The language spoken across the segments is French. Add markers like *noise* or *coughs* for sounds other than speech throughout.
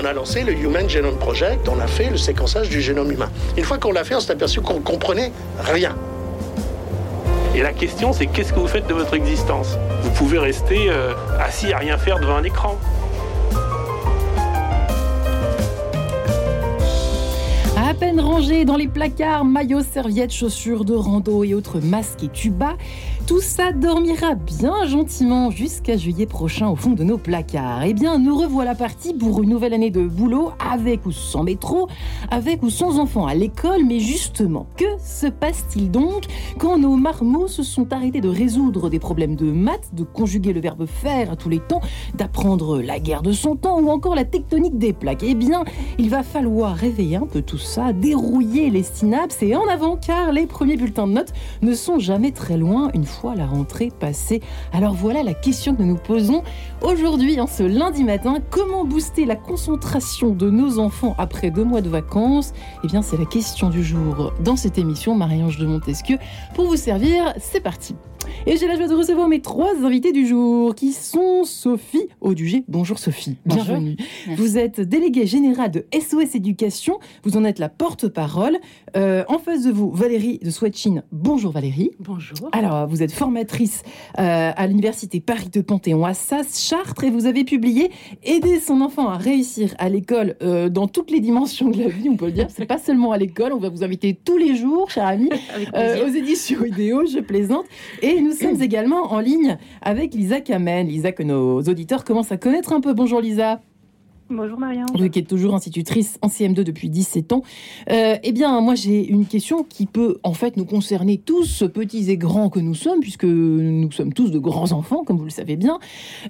On a lancé le Human Genome Project, on a fait le séquençage du génome humain. Une fois qu'on l'a fait, on s'est aperçu qu'on comprenait rien. Et la question, c'est qu'est-ce que vous faites de votre existence? Vous pouvez rester euh, assis à rien faire devant un écran. À peine rangés dans les placards, maillots, serviettes, chaussures de rando et autres masques et tubas, tout ça dormira bien gentiment jusqu'à juillet prochain au fond de nos placards. Eh bien, nous revoilà partis pour une nouvelle année de boulot, avec ou sans métro, avec ou sans enfants à l'école. Mais justement, que se passe-t-il donc quand nos marmots se sont arrêtés de résoudre des problèmes de maths, de conjuguer le verbe faire à tous les temps, d'apprendre la guerre de son temps ou encore la tectonique des plaques? Eh bien, il va falloir réveiller un peu tout ça, dérouiller les synapses et en avant car les premiers bulletins de notes ne sont jamais très loin une fois la rentrée passée. Alors voilà la question que nous posons aujourd'hui, en ce lundi matin. Comment booster la concentration de nos enfants après deux mois de vacances? Eh bien, c'est la question du jour dans cette émission. Marie-Ange de Montesquieu, pour vous servir, c'est parti. Et j'ai la joie de recevoir mes trois invités du jour, qui sont Sophie Audugé. Bonjour Sophie, bienvenue. Vous êtes déléguée générale de SOS Éducation, vous en êtes la porte-parole. Euh, en face de vous, Valérie de Swatchin. Bonjour Valérie. Bonjour. Alors, vous êtes formatrice euh, à l'Université Paris de Panthéon à Sass, Chartres, et vous avez publié Aider son enfant à réussir à l'école euh, dans toutes les dimensions de la vie, on peut le dire. C'est pas seulement à l'école, on va vous inviter tous les jours, cher ami, *laughs* aux éditions idéaux, je plaisante. Et nous sommes *clears throat* également en ligne avec Lisa Kamen. Lisa, que nos auditeurs commencent à connaître un peu. Bonjour Lisa. Bonjour Marianne. Vous qui êtes toujours institutrice en CM2 depuis 17 ans. Euh, eh bien, moi j'ai une question qui peut en fait nous concerner tous, petits et grands que nous sommes, puisque nous sommes tous de grands enfants, comme vous le savez bien.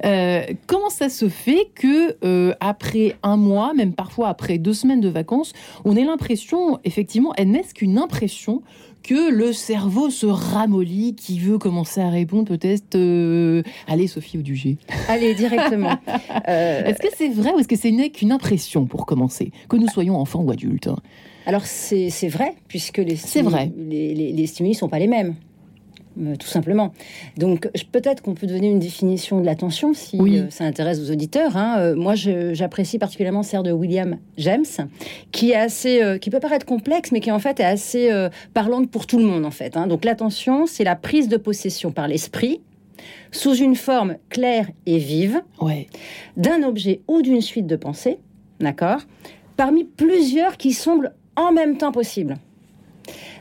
Euh, comment ça se fait que euh, après un mois, même parfois après deux semaines de vacances, on ait l'impression, effectivement, elle n'est qu'une impression que le cerveau se ramollit, qui veut commencer à répondre peut-être euh, Allez, Sophie ou Dugé. *laughs* Allez, directement. *laughs* Euh, est-ce que c'est vrai ou est-ce que c'est qu'une impression pour commencer, que nous soyons enfants ou adultes Alors, c'est vrai, puisque les, vrai. les, les, les stimuli ne sont pas les mêmes. Euh, tout simplement. Donc peut-être qu'on peut donner une définition de l'attention si euh, ça intéresse aux auditeurs. Hein. Euh, moi, j'apprécie particulièrement celle de William James, qui est assez, qui peut paraître complexe, mais qui en fait est assez parlante pour tout le monde en fait. Hein. Donc l'attention, c'est la prise de possession par l'esprit sous une forme claire et vive ouais. d'un objet ou d'une suite de pensées, d'accord, parmi plusieurs qui semblent en même temps possibles.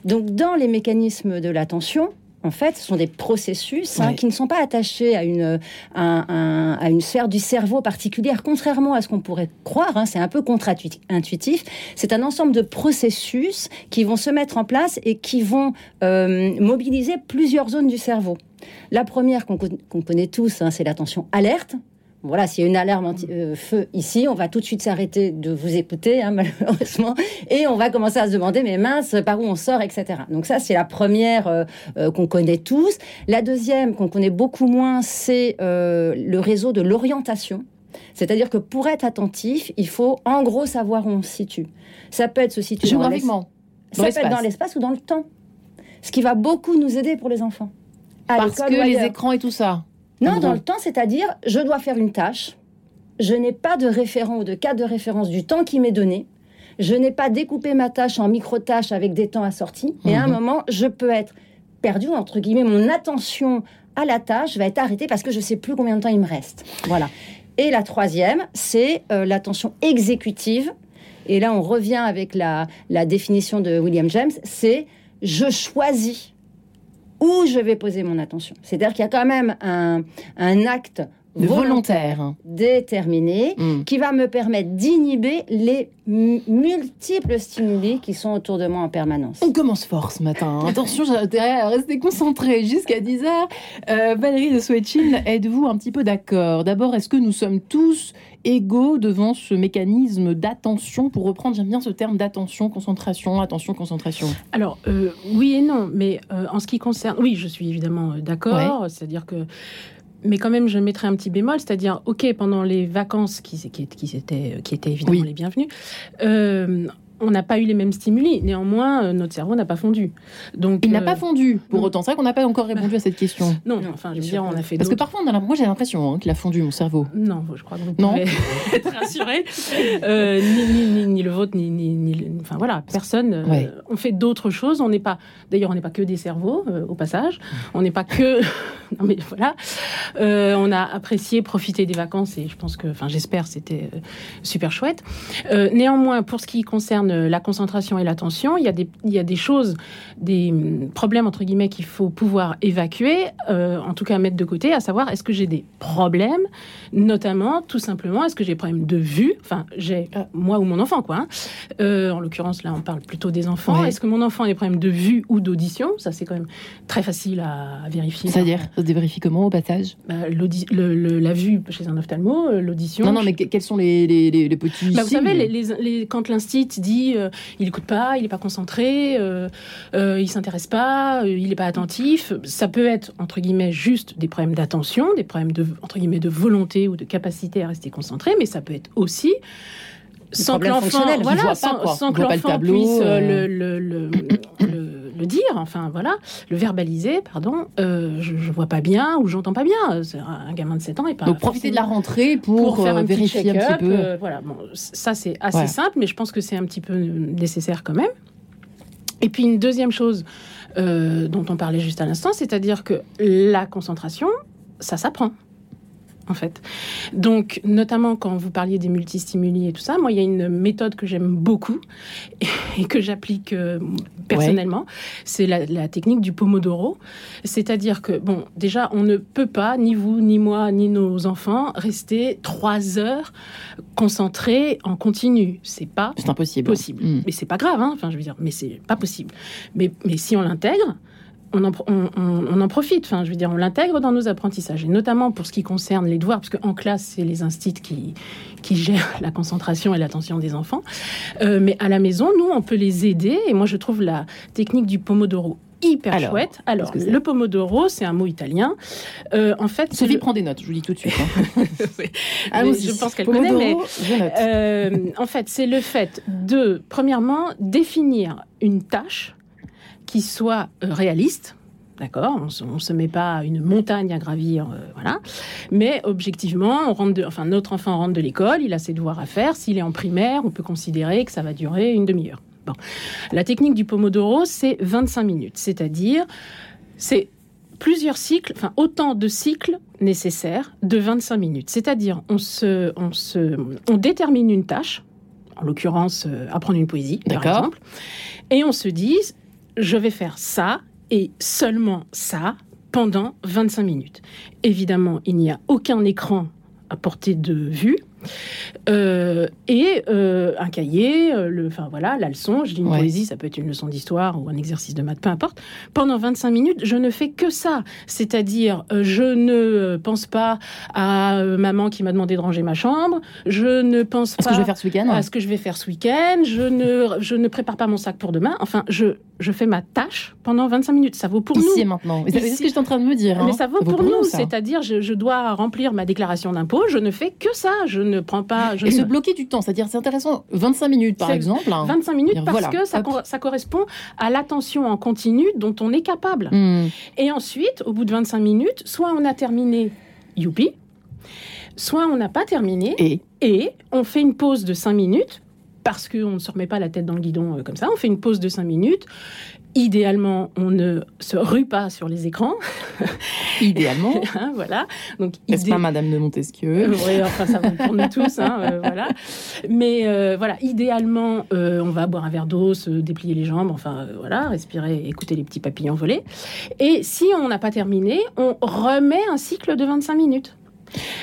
Donc dans les mécanismes de l'attention, en fait, ce sont des processus hein, qui ne sont pas attachés à une, à, une sphère du cerveau particulière, contrairement à ce qu'on pourrait croire. Hein, c'est un peu contre-intuitif. C'est un ensemble de processus qui vont se mettre en place et qui vont euh, mobiliser plusieurs zones du cerveau. La première qu'on connaît tous, hein, c'est l'attention alerte. Voilà, s'il y a une alarme euh, ici, on va tout de suite s'arrêter de vous écouter, hein, *laughs* malheureusement, et on va commencer à se demander, mais mince, par où on sort, etc. Donc ça, c'est la première euh, euh, qu'on connaît tous. La deuxième, qu'on connaît beaucoup moins, c'est le réseau de l'orientation. C'est-à-dire que pour être attentif, il faut en gros savoir où on se situe. Ça peut être se situer géographiquement, ça peut être dans l'espace ou dans le temps. Ce qui va beaucoup nous aider pour les enfants. Parce que les écrans et tout ça. Non, dans le temps, c'est-à-dire, je dois faire une tâche, je n'ai pas de référent ou de cadre de référence du temps qui m'est donné, je n'ai pas découpé ma tâche en micro-tâches avec des temps assortis, et à un mhm. moment, je peux être perdu, entre guillemets, mon attention à la tâche va être arrêtée parce que je ne sais plus combien de temps il me reste. Voilà. Et la troisième, c'est euh, l'attention exécutive. Et là, on revient avec la, la définition de William James, c'est je choisis où je vais poser mon attention. C'est-à-dire qu'il y a quand même un, acte De volontaire. déterminé Hmm. qui va me permettre d'inhiber les multiples stimuli qui sont autour de moi en permanence. On commence fort ce matin. Attention, j'ai intérêt à rester concentré jusqu'à 10h. Euh, Valérie de Swetchin, êtes-vous un petit peu d'accord? D'abord, est-ce que nous sommes tous égaux devant ce mécanisme d'attention? Pour reprendre, j'aime bien ce terme d'attention, concentration, attention, concentration. Alors, euh, oui et non, mais euh, en ce qui concerne. Oui, je suis évidemment d'accord, c'est-à-dire que. Mais quand même, je mettrais un petit bémol, c'est-à-dire, OK, pendant les vacances, qui, qui, qui, étaient, qui étaient évidemment Oui. les bienvenues, euh, on n'a pas eu les mêmes stimuli. Néanmoins, euh, notre cerveau n'a pas fondu. Donc, Il n'a euh, pas fondu. Pour non. autant, c'est vrai qu'on n'a pas encore répondu à cette question. Non, *laughs* Non, enfin, je veux dire, on a fait Parce que parfois, on a, moi j'ai l'impression hein, qu'il a fondu mon cerveau. Non, je crois que vous Non. pouvez *laughs* être rassuré. Euh, ni, ni, ni, ni le vôtre, ni, ni, Enfin voilà, personne. euh, Ouais. On fait d'autres choses. On n'est pas. D'ailleurs, on n'est pas que des cerveaux, euh, au passage. On n'est pas que. *laughs* non, mais voilà. Euh, on a apprécié profiter des vacances et je pense que. Enfin, j'espère, c'était euh, super chouette. Euh, néanmoins, pour ce qui concerne euh, la concentration et l'attention, il y, a des- il y a des choses, des hum, problèmes, entre guillemets, qu'il faut pouvoir évacuer, euh, en tout cas mettre de côté, à savoir est-ce que j'ai des problèmes? Notamment, tout simplement, est-ce que j'ai des problèmes de vue? Enfin, j'ai moi ou mon enfant, quoi. hein. Euh, en l'occurrence, là, on parle plutôt des enfants. Ouais. Est-ce que mon enfant a des problèmes de vue ou d'audition? Ça, c'est quand même très facile à, à vérifier. C'est-à-dire, ça se vérifie comment au passage? Bah, le- le- la vue chez un ophtalmo, euh, l'audition. Non, non, mais que- quels sont les, les, les- les petits Bah, vous savez, les- quand l'instit dit euh, il écoute pas, il est pas concentré, euh, euh, il s'intéresse pas, il est pas attentif, ça peut être entre guillemets juste des problèmes d'attention, des problèmes de entre guillemets de volonté ou de capacité à rester concentré, mais ça peut être aussi sans que l'enfant, voilà, sans, que l'enfant puisse euh. le, le- dire, enfin voilà, le verbaliser, pardon, euh, je, je vois pas bien ou j'entends pas bien. C'est Un gamin de 7 ans et pas Donc profiter de la rentrée pour, pour faire euh, un petit vérifier un petit peu. euh, voilà, bon, ça c'est assez Ouais. simple, mais je pense que c'est un petit peu nécessaire quand même. Et puis une deuxième chose euh, dont on parlait juste à l'instant, c'est-à-dire que la concentration, ça s'apprend. En fait. Donc, notamment quand vous parliez des multistimuli et tout ça, moi, il y a une méthode que j'aime beaucoup et que j'applique euh, personnellement. C'est la, la technique du pomodoro. C'est-à-dire que, bon, déjà, on ne peut pas, ni vous, ni moi, ni nos enfants, rester trois heures concentrés en continu. C'est pas impossible. possible. Mm. Mais c'est pas grave, hein. enfin, je veux dire, mais c'est pas possible. Mais, mais si on l'intègre, on en, on, on- on en profite. Enfin, je veux dire, on l'intègre dans nos apprentissages, et notamment pour ce qui concerne les devoirs, parce qu'en classe, c'est les instits qui, qui gèrent *laughs* la concentration et l'attention des enfants. Euh, mais à la maison, nous, on peut les aider, et moi, je trouve la technique du pomodoro hyper Alors, chouette. Alors, le pomodoro, c'est un mot italien. Euh, en fait, c'est Sophie le- prend des notes, je vous dis tout de suite. hein. *laughs* Oui. Allons-y. je pense qu'elle connaît, mais je note. euh, en fait, c'est le fait de, premièrement, définir une tâche qui soit euh, réaliste. D'accord, on se, on se met pas une montagne à gravir, euh, voilà. Mais objectivement, on rentre de, enfin notre enfant rentre de l'école, il a ses devoirs à faire. S'il est en primaire, on peut considérer que ça va durer une demi-heure. Bon, la technique du pomodoro, c'est 25 minutes, c'est-à-dire c'est plusieurs cycles, enfin autant de cycles nécessaires de 25 minutes. C'est-à-dire, on, se, on, se, on détermine une tâche, en l'occurrence, euh, apprendre une poésie, par D'accord. exemple, et on se dit, je vais faire ça et seulement ça pendant 25 minutes. Évidemment, il n'y a aucun écran à portée de vue. Euh, et euh, un cahier, euh, le, enfin voilà, la leçon, je dis une Ouais. poésie, ça peut être une leçon d'histoire ou un exercice de maths, peu importe. Pendant 25 minutes, je ne fais que ça. C'est-à-dire, je ne pense pas à maman qui m'a demandé de ranger ma chambre, je ne pense Ce pas que je vais faire ce week-end? à ce que je vais faire ce week-end, je ne, je ne prépare pas mon sac pour demain. Enfin, je, je fais ma tâche pendant 25 minutes. Ça vaut pour Ici nous. et maintenant. C'est ce que j'étais en train de me dire. hein. Mais ça vaut pour nous, c'est-à-dire je, je dois remplir ma déclaration d'impôt, je ne fais que ça, je ne prends pas, je Et ne- se bloquer du temps, c'est-à-dire c'est intéressant. 25 minutes par exemple. hein. 25 minutes Dire, parce voilà, que ça, correspond à l'attention en continu dont on est capable. Hmm. Et ensuite, au bout de 25 minutes, soit on a terminé, youpi, soit on n'a pas terminé, Et et on fait une pause de 5 minutes, parce qu'on ne se remet pas la tête dans le guidon euh, comme ça, on fait une pause de 5 minutes. Idéalement, on ne se rue pas sur les écrans. *laughs* idéalement, *laughs* hein, voilà. Donc, n'est-ce idé- pas Madame de Montesquieu Euh, enfin, ça vaut pour nous tous, hein, euh, voilà. Mais euh, voilà, idéalement, euh, on va boire un verre d'eau, se déplier les jambes, enfin, voilà, respirer, écouter les petits papillons voler. Et si on n'a pas terminé, on remet un cycle de 25 minutes.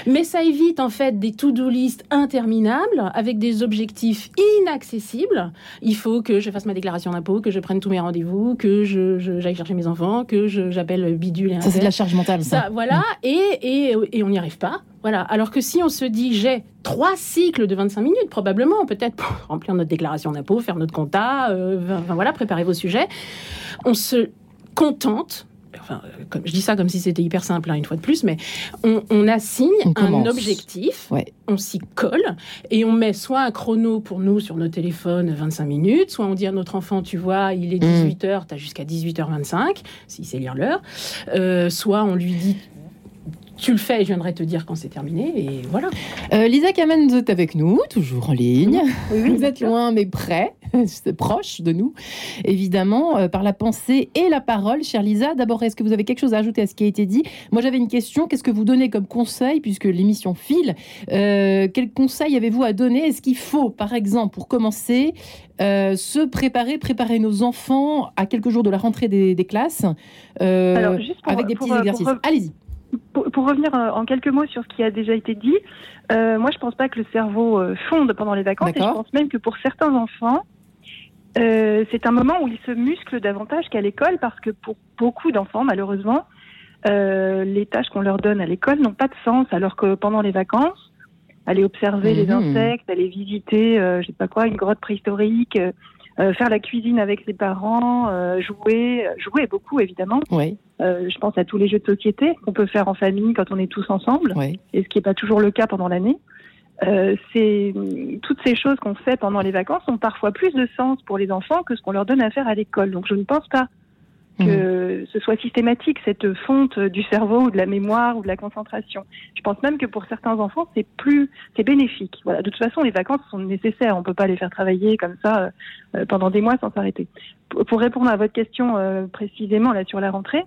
Mais ça évite en fait des to-do list interminables avec des objectifs inaccessibles. Il faut que je fasse ma déclaration d'impôt, que je prenne tous mes rendez-vous, que je, je- j'aille chercher mes enfants, que je, j'appelle bidule et Ça, c'est de la charge mentale, ça. ça, voilà, et, et, et on n'y arrive pas. Voilà. Alors que si on se dit, j'ai trois cycles de 25 minutes, probablement, peut-être pour remplir notre déclaration d'impôt, faire notre compta, euh, enfin, voilà, préparer vos sujets, on se contente. Enfin, euh, comme, je dis ça comme si c'était hyper simple, hein, une fois de plus, mais on, on assigne On un objectif, Ouais. on s'y colle, et on met soit un chrono pour nous sur nos téléphones, 25 minutes, soit on dit à notre enfant, tu vois, il est Mm. 18h, tu as jusqu'à 18h25, s'il sait lire l'heure, Euh, soit on lui dit, tu le fais et je viendrai te dire quand c'est terminé, et voilà. Euh, Lisa Kamen, vous êtes avec nous, toujours en ligne. Oui, vous êtes loin mais près, *laughs* c'est proche de nous, évidemment, euh, par la pensée et la parole. Chère Lisa, d'abord, est-ce que vous avez quelque chose à ajouter à ce qui a été dit? Moi, j'avais une question. Qu'est-ce que vous donnez comme conseil, puisque l'émission file euh, Quel conseil avez-vous à donner? Est-ce qu'il faut, par exemple, pour commencer, euh, se préparer, préparer nos enfants à quelques jours de la rentrée des, des classes euh, Alors, juste pour- avec des petits exercices? pour Allez-y. Pour, pour revenir euh, en quelques mots sur ce qui a déjà été dit, euh, moi je pense pas que le cerveau euh, fonde pendant les vacances et je pense même que pour certains enfants, euh, c'est un moment où ils se musclent davantage qu'à l'école parce que pour beaucoup d'enfants, malheureusement, euh, les tâches qu'on leur donne à l'école n'ont pas de sens alors que pendant les vacances, aller observer les Mhm. insectes, aller visiter, euh, je sais pas quoi, une grotte préhistorique, euh, faire la cuisine avec ses parents, euh, jouer, jouer beaucoup évidemment. Oui, Euh, je pense à tous les jeux de société qu'on peut faire en famille quand on est tous ensemble, oui. et ce qui n'est pas toujours le cas pendant l'année. Euh, c'est toutes ces choses qu'on fait pendant les vacances ont parfois plus de sens pour les enfants que ce qu'on leur donne à faire à l'école. Donc je ne pense pas que ce soit systématique cette fonte du cerveau ou de la mémoire ou de la concentration. Je pense même que pour certains enfants c'est plus c'est bénéfique. Voilà. De toute façon les vacances sont nécessaires. On peut pas les faire travailler comme ça euh, pendant des mois sans s'arrêter. Pour, répondre à votre question euh, précisément là sur la rentrée,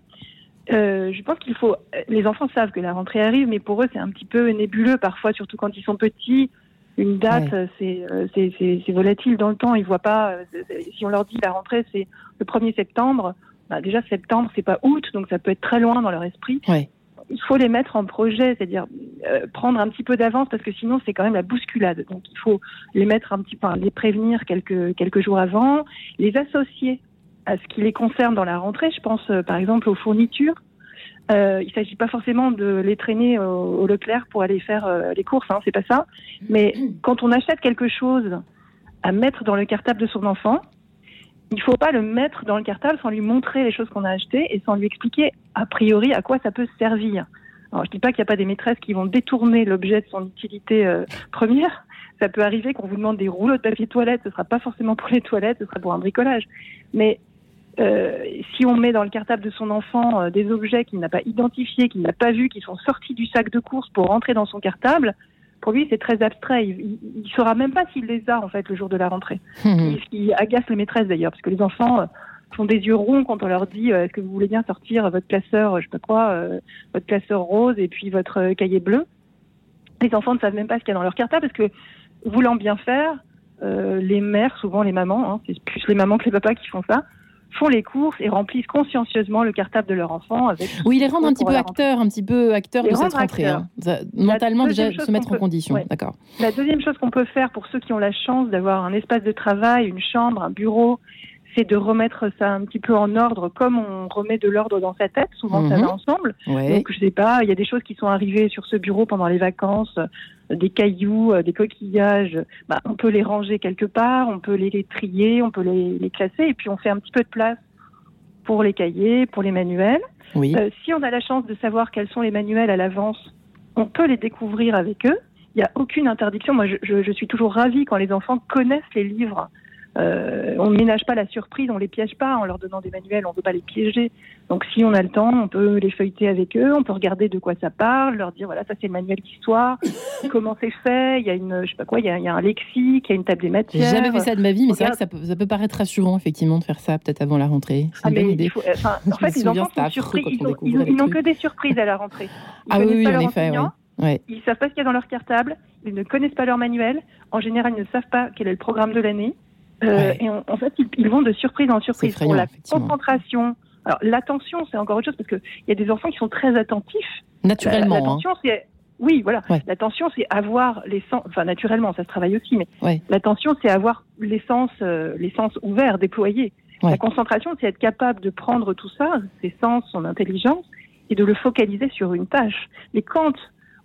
euh, je pense qu'il faut. Les enfants savent que la rentrée arrive, mais pour eux, c'est un petit peu nébuleux parfois, surtout quand ils sont petits. Une date, Ouais. c'est, volatile dans le temps. Ils voient pas. Si on leur dit la rentrée, c'est le 1er septembre. Bah déjà septembre, c'est pas août, donc ça peut être très loin dans leur esprit. Il faut les mettre en projet, c'est-à-dire euh, prendre un petit peu d'avance parce que sinon c'est quand même la bousculade. Donc il faut les mettre un petit peu, les prévenir quelques quelques jours avant, les associer à ce qui les concerne dans la rentrée. Je pense euh, par exemple aux fournitures. Euh, il ne s'agit pas forcément de les traîner au, au Leclerc pour aller faire euh, les courses, hein, c'est pas ça. Mais quand on achète quelque chose à mettre dans le cartable de son enfant, il ne faut pas le mettre dans le cartable sans lui montrer les choses qu'on a achetées et sans lui expliquer a priori à quoi ça peut servir. Alors je dis pas qu'il n'y a pas des maîtresses qui vont détourner l'objet de son utilité euh, première. Ça peut arriver qu'on vous demande des rouleaux de papier toilette, ce sera pas forcément pour les toilettes, ce sera pour un bricolage. Mais euh, si on met dans le cartable de son enfant euh, des objets qu'il n'a pas identifiés, qu'il n'a pas vus, qui sont sortis du sac de course pour rentrer dans son cartable, pour lui c'est très abstrait. Il, il saura même pas s'il les a en fait le jour de la rentrée. Mhm. Ce qui agace les maîtresses d'ailleurs, parce que les enfants euh, font des yeux ronds quand on leur dit euh, est-ce que vous voulez bien sortir votre classeur, je sais pas quoi, euh, votre classeur rose et puis votre euh, cahier bleu? Les enfants ne savent même pas ce qu'il y a dans leur cartable parce que voulant bien faire, les mères, souvent les mamans, hein, c'est plus les mamans que les papas qui font ça, font les courses et remplissent consciencieusement le cartable de leur enfant avec Oui, les rendre un petit peu acteurs, un petit peu acteurs de cette rentrée. acteurs. hein. Mentalement, déjà, se mettre en condition. ouais. D'accord. La deuxième chose qu'on peut faire pour ceux qui ont la chance d'avoir un espace de travail, une chambre, un bureau, c'est de remettre ça un petit peu en ordre comme on remet de l'ordre dans sa tête. Souvent, ça Mhm. va ensemble. Ouais. Donc, je sais pas, il y a des choses qui sont arrivées sur ce bureau pendant les vacances, euh, des cailloux, euh, des coquillages. Bah, on peut les ranger quelque part, on peut les, les trier, on peut les, les classer, et puis on fait un petit peu de place pour les cahiers, pour les manuels. Oui. Euh, si on a la chance de savoir quels sont les manuels à l'avance, on peut les découvrir avec eux. Il n'y a aucune interdiction. Moi, je, je- je suis toujours ravie quand les enfants connaissent les livres. Euh, on ne ménage pas la surprise, on les piège pas en leur donnant des manuels, on ne veut pas les piéger. Donc, si on a le temps, on peut les feuilleter avec eux, on peut regarder de quoi ça parle, leur dire voilà, ça c'est le manuel d'histoire, *laughs* comment c'est fait. Il y a une, je sais pas quoi, il y a, il y a un lexique, il y a une table des J'ai matières. jamais fait ça de ma vie, mais c'est vrai que ça peut, ça peut paraître rassurant, effectivement, de faire ça peut-être avant la rentrée. C'est Ah, mais idée. faut- enfin, en *laughs* fait, les enfants sont surpris. Ils n'ont que des surprises à la rentrée. Ils Ah oui, oui, en effet. Ouais. Ils savent pas ce qu'il y a dans leur cartable. Ils ne connaissent pas leur manuel. En général, ils ne savent pas quel est le programme de l'année. Euh, Ouais. Et en, en fait, ils, ils vont de surprise en surprise effrayant, pour la concentration. Alors, l'attention, c'est encore autre chose parce qu'il y a des enfants qui sont très attentifs. Naturellement. hein. L'attention, c'est Oui, voilà. Ouais. L'attention, c'est avoir les sens. Enfin, naturellement, ça se travaille aussi, mais Ouais. l'attention, c'est avoir les sens, euh, les sens ouverts, déployés. Ouais. La concentration, c'est être capable de prendre tout ça, ses sens, son intelligence, et de le focaliser sur une tâche. Mais quand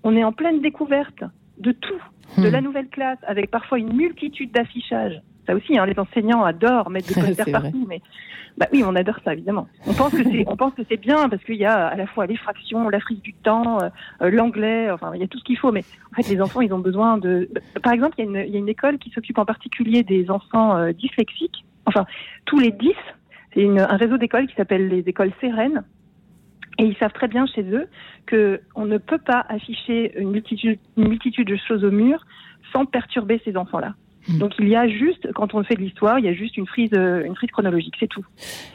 on est en pleine découverte de tout, de Hmm. la nouvelle classe, avec parfois une multitude d'affichages, ça aussi, hein, les enseignants adorent mettre des *laughs* posters partout, mais bah oui, on adore ça évidemment. On pense que c'est, on pense que c'est bien parce qu'il y a à la fois les fractions, l'Afrique du temps, euh, l'anglais, enfin il y a tout ce qu'il faut. Mais en fait, les enfants, ils ont besoin de. Par exemple, il y a une, il y a une école qui s'occupe en particulier des enfants euh, dyslexiques. Enfin, tous les 10, c'est un réseau d'écoles qui s'appelle les écoles Sérènes. Et ils savent très bien chez eux que on ne peut pas afficher une multitude, une multitude de choses au mur sans perturber ces enfants-là. Hmm. Donc il y a juste, quand on fait de l'histoire, il y a juste une frise, euh, une frise chronologique, c'est tout.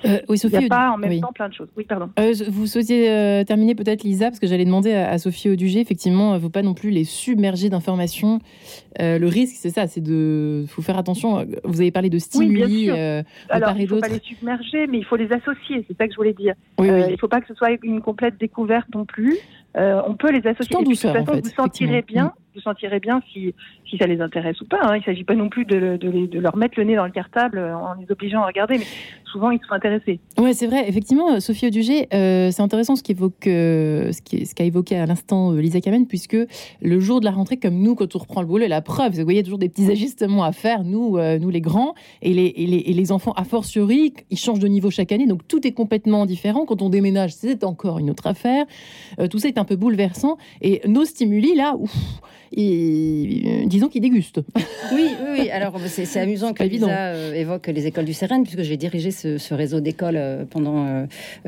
Euh, oui, Il Sophie. n'y a pas en même oui. temps plein de choses. Oui, pardon. Euh, vous souhaitiez euh, terminer peut-être, Lisa, parce que j'allais demander à, à Sophie Audugé, effectivement, il ne faut pas non plus les submerger d'informations. Le risque, c'est ça, c'est de. faut faire attention. Vous avez parlé de Oui, stimuli de Alors, part et il ne faut pas les submerger, mais il faut les associer, c'est ça que je voulais dire. Oui, oui. il ne faut pas que ce soit une complète découverte non plus. On peut les associer. Tout en douceur, de toute en façon, fait, vous sentirez bien, vous sentirez bien si, si ça les intéresse ou pas. hein. Il ne s'agit pas non plus de, leur mettre le nez dans le cartable en les obligeant à regarder, mais souvent ils sont intéressés. Ouais, c'est vrai. Effectivement, euh, Sophie Audugé, euh, c'est intéressant ce qu'évoque, euh, ce qu'a évoqué à l'instant euh, Lisa Kamen, puisque le jour de la rentrée, comme nous, quand on reprend le boulot, la preuve, vous voyez, toujours des petits ajustements à faire, nous, euh, nous les grands, et les, enfants, a fortiori, ils changent de niveau chaque année, donc tout est complètement différent. Quand on déménage, c'est encore une autre affaire. Tout ça est un peu bouleversant. Et nos stimuli, là, ouf, ils- qu'ils dégustent. Oui, oui, oui. Alors, c'est amusant que. Lisa euh, évoque les écoles du Sérène, puisque j'ai dirigé ce, ce réseau d'écoles euh, pendant euh,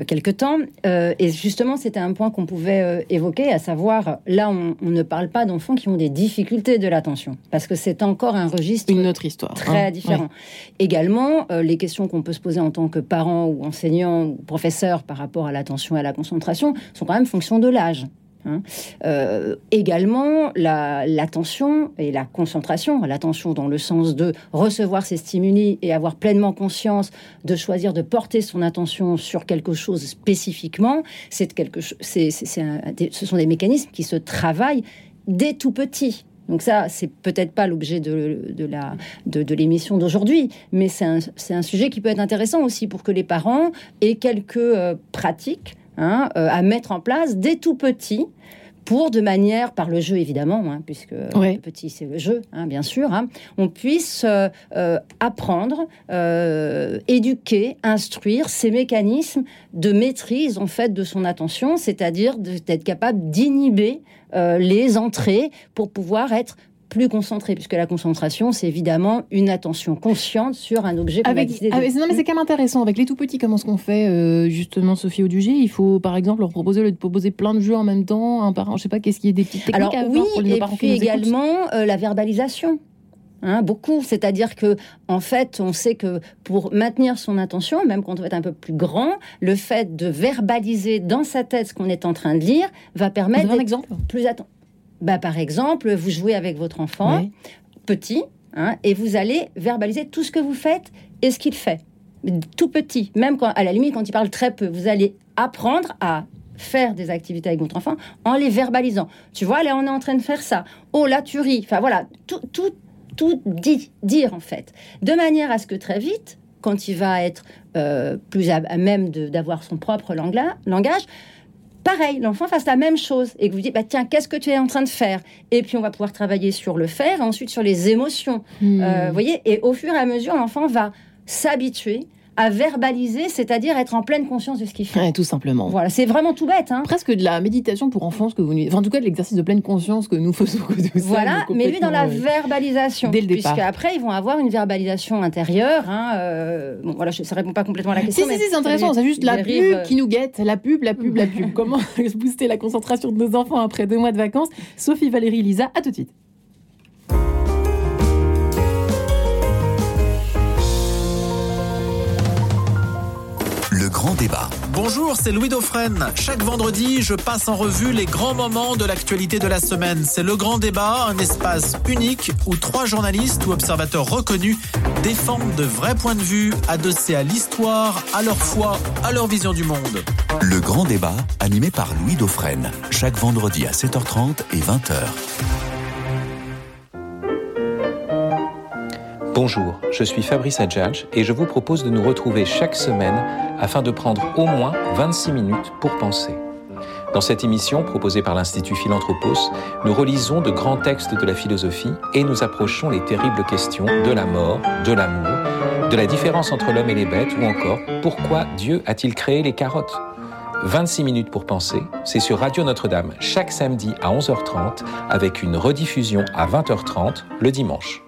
quelques temps. Et justement, c'était un point qu'on pouvait évoquer, à savoir, là, on, on ne parle pas d'enfants qui ont des difficultés de l'attention, parce que c'est encore un registre Une autre histoire. très hein. différent. Également, les questions qu'on peut se poser en tant que parent ou enseignant ou professeur par rapport à l'attention et à la concentration sont quand même fonction de l'âge. Hein. Euh, également, la- l'attention et la concentration, l'attention dans le sens de recevoir ces stimuli et avoir pleinement conscience de choisir de porter son attention sur quelque chose spécifiquement, c'est quelque ce sont des mécanismes qui se travaillent dès tout petit. Donc ça, c'est peut-être pas l'objet de, la l'émission d'aujourd'hui, mais c'est un, c'est un sujet qui peut être intéressant aussi pour que les parents aient quelques euh, pratiques hein, euh, à mettre en place dès tout petit pour de manière, par le jeu évidemment, hein, puisque Ouais. le petit c'est le jeu, hein, bien sûr, hein, on puisse euh, euh, apprendre, euh, éduquer, instruire ces mécanismes de maîtrise en fait de son attention, c'est-à-dire d'être capable d'inhiber les entrées pour pouvoir être plus concentré, puisque la concentration, c'est évidemment une attention consciente sur un objet Avec, avec- non, mais c'est quand même intéressant. Avec les tout petits, comment est-ce qu'on fait euh, justement, Sophie Audugé Il faut, par exemple, leur proposer, leur proposer plein de jeux en même temps. Un parent, je sais pas, qu'est-ce qu'il y a des petites techniques Alors à oui, pour les et parents qui puis également euh, la verbalisation. Hein, beaucoup, c'est-à-dire que en fait, on sait que pour maintenir son attention, même quand on est un peu plus grand, le fait de verbaliser dans sa tête ce qu'on est en train de lire va permettre d'être exemple? plus attentif. Bah, par exemple, vous jouez avec votre enfant, petit, hein, et vous allez verbaliser tout ce que vous faites et ce qu'il fait. Tout petit, même quand, à la limite, quand il parle très peu, vous allez apprendre à faire des activités avec votre enfant en les verbalisant. Tu vois, là, on est en train de faire ça. Oh, là, tu ris. Enfin, voilà, tout, tout, tout dit, dire, en fait. De manière à ce que très vite, quand il va être euh, plus à, à même d'avoir son propre langla- langage, pareil, l'enfant fasse la même chose et que vous dites, bah, tiens, qu'est-ce que tu es en train de faire? Et puis on va pouvoir travailler sur le faire et ensuite sur les émotions. Hmm. Euh, voyez, et au fur et à mesure, l'enfant va s'habituer à verbaliser, c'est-à-dire être en pleine conscience de ce qu'il fait. Ouais, tout simplement. Voilà, c'est vraiment tout bête. Hein Presque de la méditation pour enfants, ce que vous, enfin, en tout cas de l'exercice de pleine conscience que nous faisons. que Voilà, mais lui dans la euh, verbalisation, dès le départ. puisque après ils vont avoir une verbalisation intérieure. Hein, euh, bon, voilà, je, ça répond pas complètement à la question. si, mais si, c'est intéressant. C'est juste la dérive, pub euh, qui nous guette. La pub, la pub, la pub. *laughs* Comment *laughs* booster la concentration de nos enfants après deux mois de vacances? Sophie, Valérie, Lisa, à tout de suite. Grand grand débat. Bonjour, c'est Louis Dauphren. Chaque vendredi, je passe en revue les grands moments de l'actualité de la semaine. C'est le grand débat, un espace unique où trois journalistes ou observateurs reconnus défendent de vrais points de vue adossés à l'histoire, à leur foi, à leur vision du monde. Le grand débat, animé par Louis Dauphren. Chaque vendredi à 7h30 et 20h. Bonjour, je suis Fabrice Adjadj et je vous propose de nous retrouver chaque semaine afin de prendre au moins 26 minutes pour penser. Dans cette émission proposée par l'Institut Philanthropos, nous relisons de grands textes de la philosophie et nous approchons les terribles questions de la mort, de l'amour, de la différence entre l'homme et les bêtes ou encore pourquoi Dieu a-t-il créé les carottes 26 minutes pour penser, c'est sur Radio Notre-Dame chaque samedi à 11h30 avec une rediffusion à 20h30 le dimanche.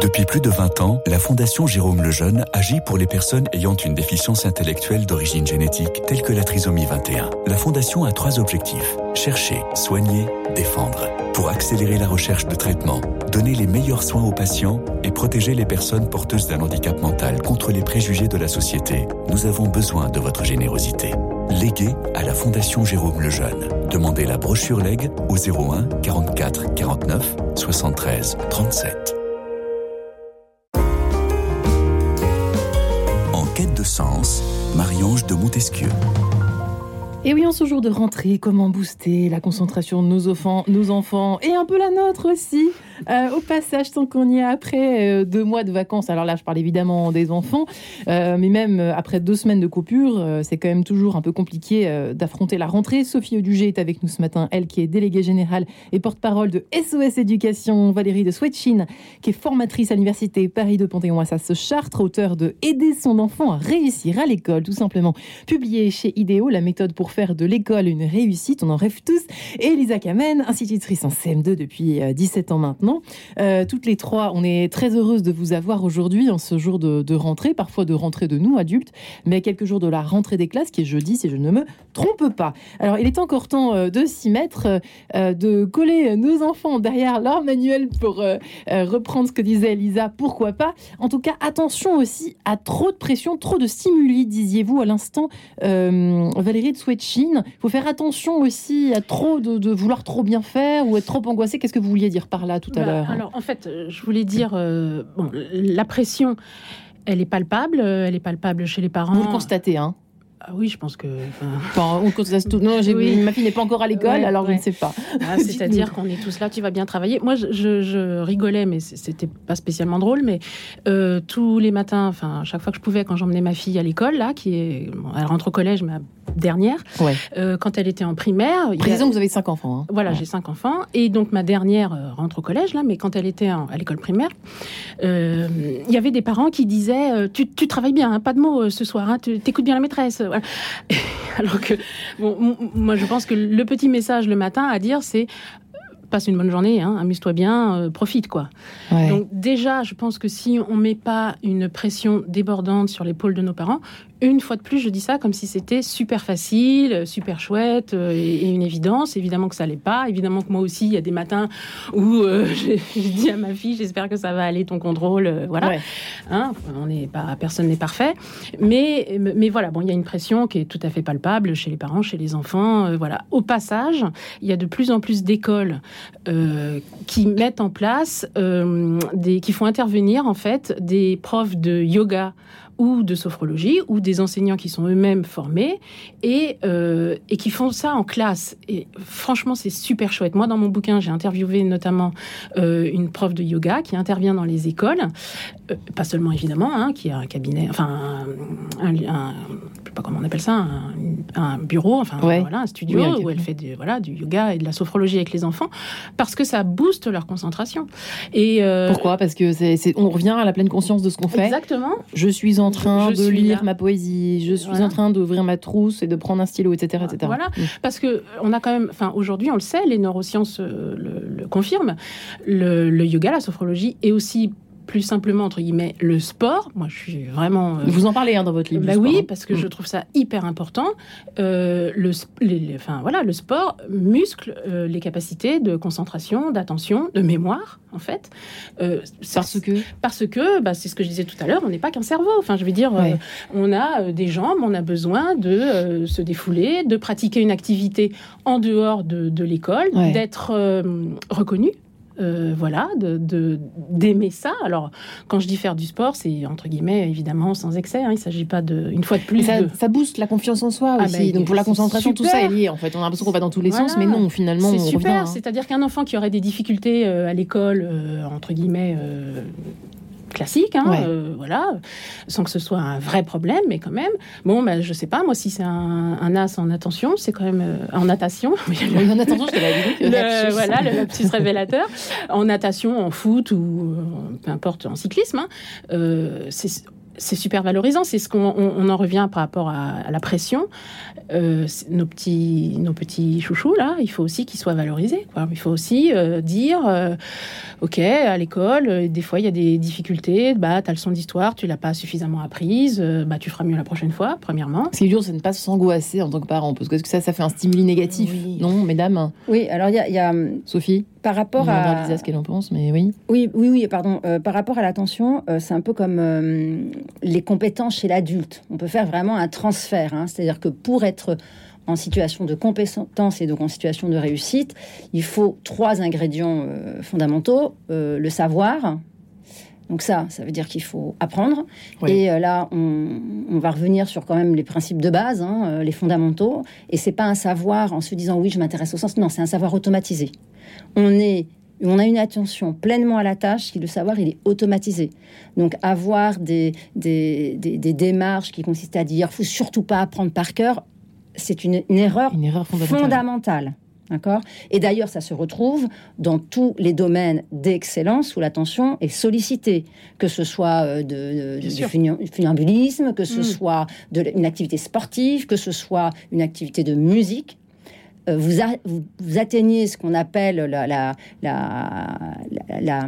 Depuis plus de 20 ans, la Fondation Jérôme Lejeune agit pour les personnes ayant une déficience intellectuelle d'origine génétique telle que la trisomie 21. La Fondation a trois objectifs. Chercher, soigner, défendre. Pour accélérer la recherche de traitement, donner les meilleurs soins aux patients et protéger les personnes porteuses d'un handicap mental contre les préjugés de la société, nous avons besoin de votre générosité. Léguez à la Fondation Jérôme Lejeune. Demandez la brochure Leg au 01 44 49 73 37. De sens, Marie-Ange de Montesquieu. Et oui, en ce jour de rentrée, comment booster la concentration de nos enfants, nos enfants et un peu la nôtre aussi euh, au passage, tant qu'on y est après euh, deux mois de vacances, alors là, je parle évidemment des enfants, euh, mais même après deux semaines de coupure, c'est quand même toujours un peu compliqué d'affronter la rentrée. Sophie Audugé est avec nous ce matin, elle qui est déléguée générale et porte-parole de SOS Éducation, Valérie de Swetchin, qui est formatrice à l'université Paris de Panthéon-Assas Chartres, auteur de Aider son enfant à réussir à l'école, tout simplement, publié chez IDEO, la méthode pour faire de l'école une réussite, on en rêve tous, et Elisa Kamen, institutrice en CM2 depuis 17 ans maintenant euh, toutes les trois, on est très heureuse de vous avoir aujourd'hui en ce jour de, rentrée, parfois de rentrée de nous, adultes, mais quelques jours de la rentrée des classes, qui est jeudi, si je ne me trompe pas. Alors, il est encore temps euh, de s'y mettre, euh, de coller nos enfants derrière leur manuel pour reprendre ce que disait Elisa, pourquoi pas. En tout cas, attention aussi à trop de pression, trop de stimuli, disiez-vous à l'instant, Valérie de Swetchin. Il faut faire attention aussi à trop de, vouloir trop bien faire ou être trop angoissé. Qu'est-ce que vous vouliez dire par là tout à bah, alors, en fait, euh, je voulais dire, euh, bon, la pression, elle est palpable, euh, elle est palpable chez les parents. Vous le constatez, hein ah oui, je pense que. Enfin, on constate tout. Non, ma fille n'est pas encore à l'école, alors je ne sais pas. Ah, c'est-à-dire *laughs* qu'on est tous là, tu vas bien travailler. Moi, je, rigolais, mais c'était pas spécialement drôle. Mais tous les matins, enfin, chaque fois que je pouvais, quand j'emmenais ma fille à l'école, là, qui est, elle rentre au collège, mais dernière, euh, quand elle était en primaire. Précisons que vous avez cinq enfants. Hein. Voilà, j'ai cinq enfants. Et donc ma dernière euh, rentre au collège, là, mais quand elle était à l'école primaire, euh, il y avait des parents qui disaient tu, travailles bien, hein, pas de mots ce soir, hein, tu écoutes bien la maîtresse. *laughs* Alors que, bon, moi je pense que le petit message le matin à dire, c'est passe une bonne journée, hein, amuse-toi bien, profite quoi. Donc déjà, je pense que si on met pas une pression débordante sur l'épaule de nos parents, une fois de plus, je dis ça comme si c'était super facile, super chouette euh, et, une évidence. Évidemment que ça l'est pas. Évidemment que moi aussi, il y a des matins où euh, *laughs* j'ai dit à ma fille, j'espère que ça va aller ton contrôle. Euh, voilà. Hein, on n'est pas, personne n'est parfait. Mais, mais voilà, bon, il y a une pression qui est tout à fait palpable chez les parents, chez les enfants. voilà. Au passage, il y a de plus en plus d'écoles qui mettent en place des, qui font intervenir en fait des profs de yoga ou de sophrologie, ou des enseignants qui sont eux-mêmes formés et, euh, et qui font ça en classe. Et franchement, c'est super chouette. Moi, dans mon bouquin, j'ai interviewé notamment euh, une prof de yoga qui intervient dans les écoles, pas seulement évidemment, hein, qui a un cabinet, enfin, un, un, sais pas comment on appelle ça, un, bureau, enfin voilà, un studio où elle fait du, voilà, du yoga et de la sophrologie avec les enfants, parce que ça booste leur concentration. Et Pourquoi? Parce que c'est, on revient à la pleine conscience de ce qu'on fait. Exactement. Je suis en train de lire ma poésie, je suis en train d'ouvrir ma trousse et de prendre un stylo, etc. etc. Voilà, mm. parce que on a quand même, enfin aujourd'hui on le sait, les neurosciences euh, le, confirment, le, yoga, la sophrologie est aussi plus simplement entre guillemets le sport. Moi, je suis vraiment. euh, Vous en parlez hein, dans votre livre. bah sport, oui, hein. parce que Mm. je trouve ça hyper important. Euh, le, sp- les- les- enfin, voilà, le sport muscle euh, les capacités de concentration, d'attention, de mémoire, en fait. Parce que Parce que, bah, c'est ce que je disais tout à l'heure, on n'est pas qu'un cerveau. Enfin, je veux dire, Ouais. on a des jambes, on a besoin de se défouler, de pratiquer une activité en dehors de, de l'école, Ouais. d'être reconnu. Euh, voilà, de- d'aimer ça. Alors, quand je dis faire du sport, c'est entre guillemets évidemment sans excès. hein. il ne s'agit pas de, une fois de plus, ça, de- ça booste la confiance en soi Ah aussi. ben, Donc pour la concentration, tout ça est lié en fait. On a l'impression qu'on va dans tous les Voilà. sens, mais non, finalement, C'est super. hein. C'est-à-dire qu'un enfant qui aurait des difficultés euh, à l'école, euh, entre guillemets, classiques, hein, Ouais. euh, voilà, sans que ce soit un vrai problème, mais quand même. Bon, ben, je sais pas, moi, si c'est un, un as en attention, c'est quand même euh, en natation. *laughs* En attention, je te dit. Lapsus. voilà, le lapsus révélateur. En natation, en foot ou euh, peu importe, en cyclisme, hein, c'est c'est super valorisant. C'est ce qu'on on, on en revient par rapport à, à la pression. Euh, nos petits nos petits chouchous là, il faut aussi qu'ils soient valorisés. Quoi. Il faut aussi euh, dire, euh, ok, à l'école, euh, des fois il y a des difficultés. Bah, ta leçon d'histoire, tu l'as pas suffisamment apprise. euh, bah, tu feras mieux la prochaine fois. Premièrement. Ce qui est dur, c'est de ne pas s'angoisser en tant que parent, parce que ça, ça fait un stimuli négatif? Non, mesdames? Oui, alors il y a, il y a, Sophie? Par rapport On à Lisa ce qu'elle en pense, mais oui. Oui, oui, oui, pardon. Euh, par rapport à l'attention, euh, c'est un peu comme euh, les compétences chez l'adulte. On peut faire vraiment un transfert. hein. C'est-à-dire que pour être en situation de compétence et donc en situation de réussite, il faut trois ingrédients fondamentaux. Le savoir. Donc ça, ça veut dire qu'il faut apprendre. Oui. Et là, on, on va revenir sur quand même les principes de base, hein, les fondamentaux. Et c'est pas un savoir en se disant oui, je m'intéresse au sens. Non, c'est un savoir automatisé. On est on a une attention pleinement à la tâche, si le savoir il est automatisé. Donc avoir des, des, des- des démarches qui consistent à dire faut surtout pas apprendre par cœur, c'est une, une erreur, Une erreur fondamentale. fondamentale. D'accord? Et d'ailleurs, ça se retrouve dans tous les domaines d'excellence où l'attention est sollicitée, que ce soit euh, de, de- Bien du funambulisme, que ce Mm. soit de une activité sportive, que ce soit une activité de musique. Euh, vous, a- vous, vous atteignez ce qu'on appelle la, la, la-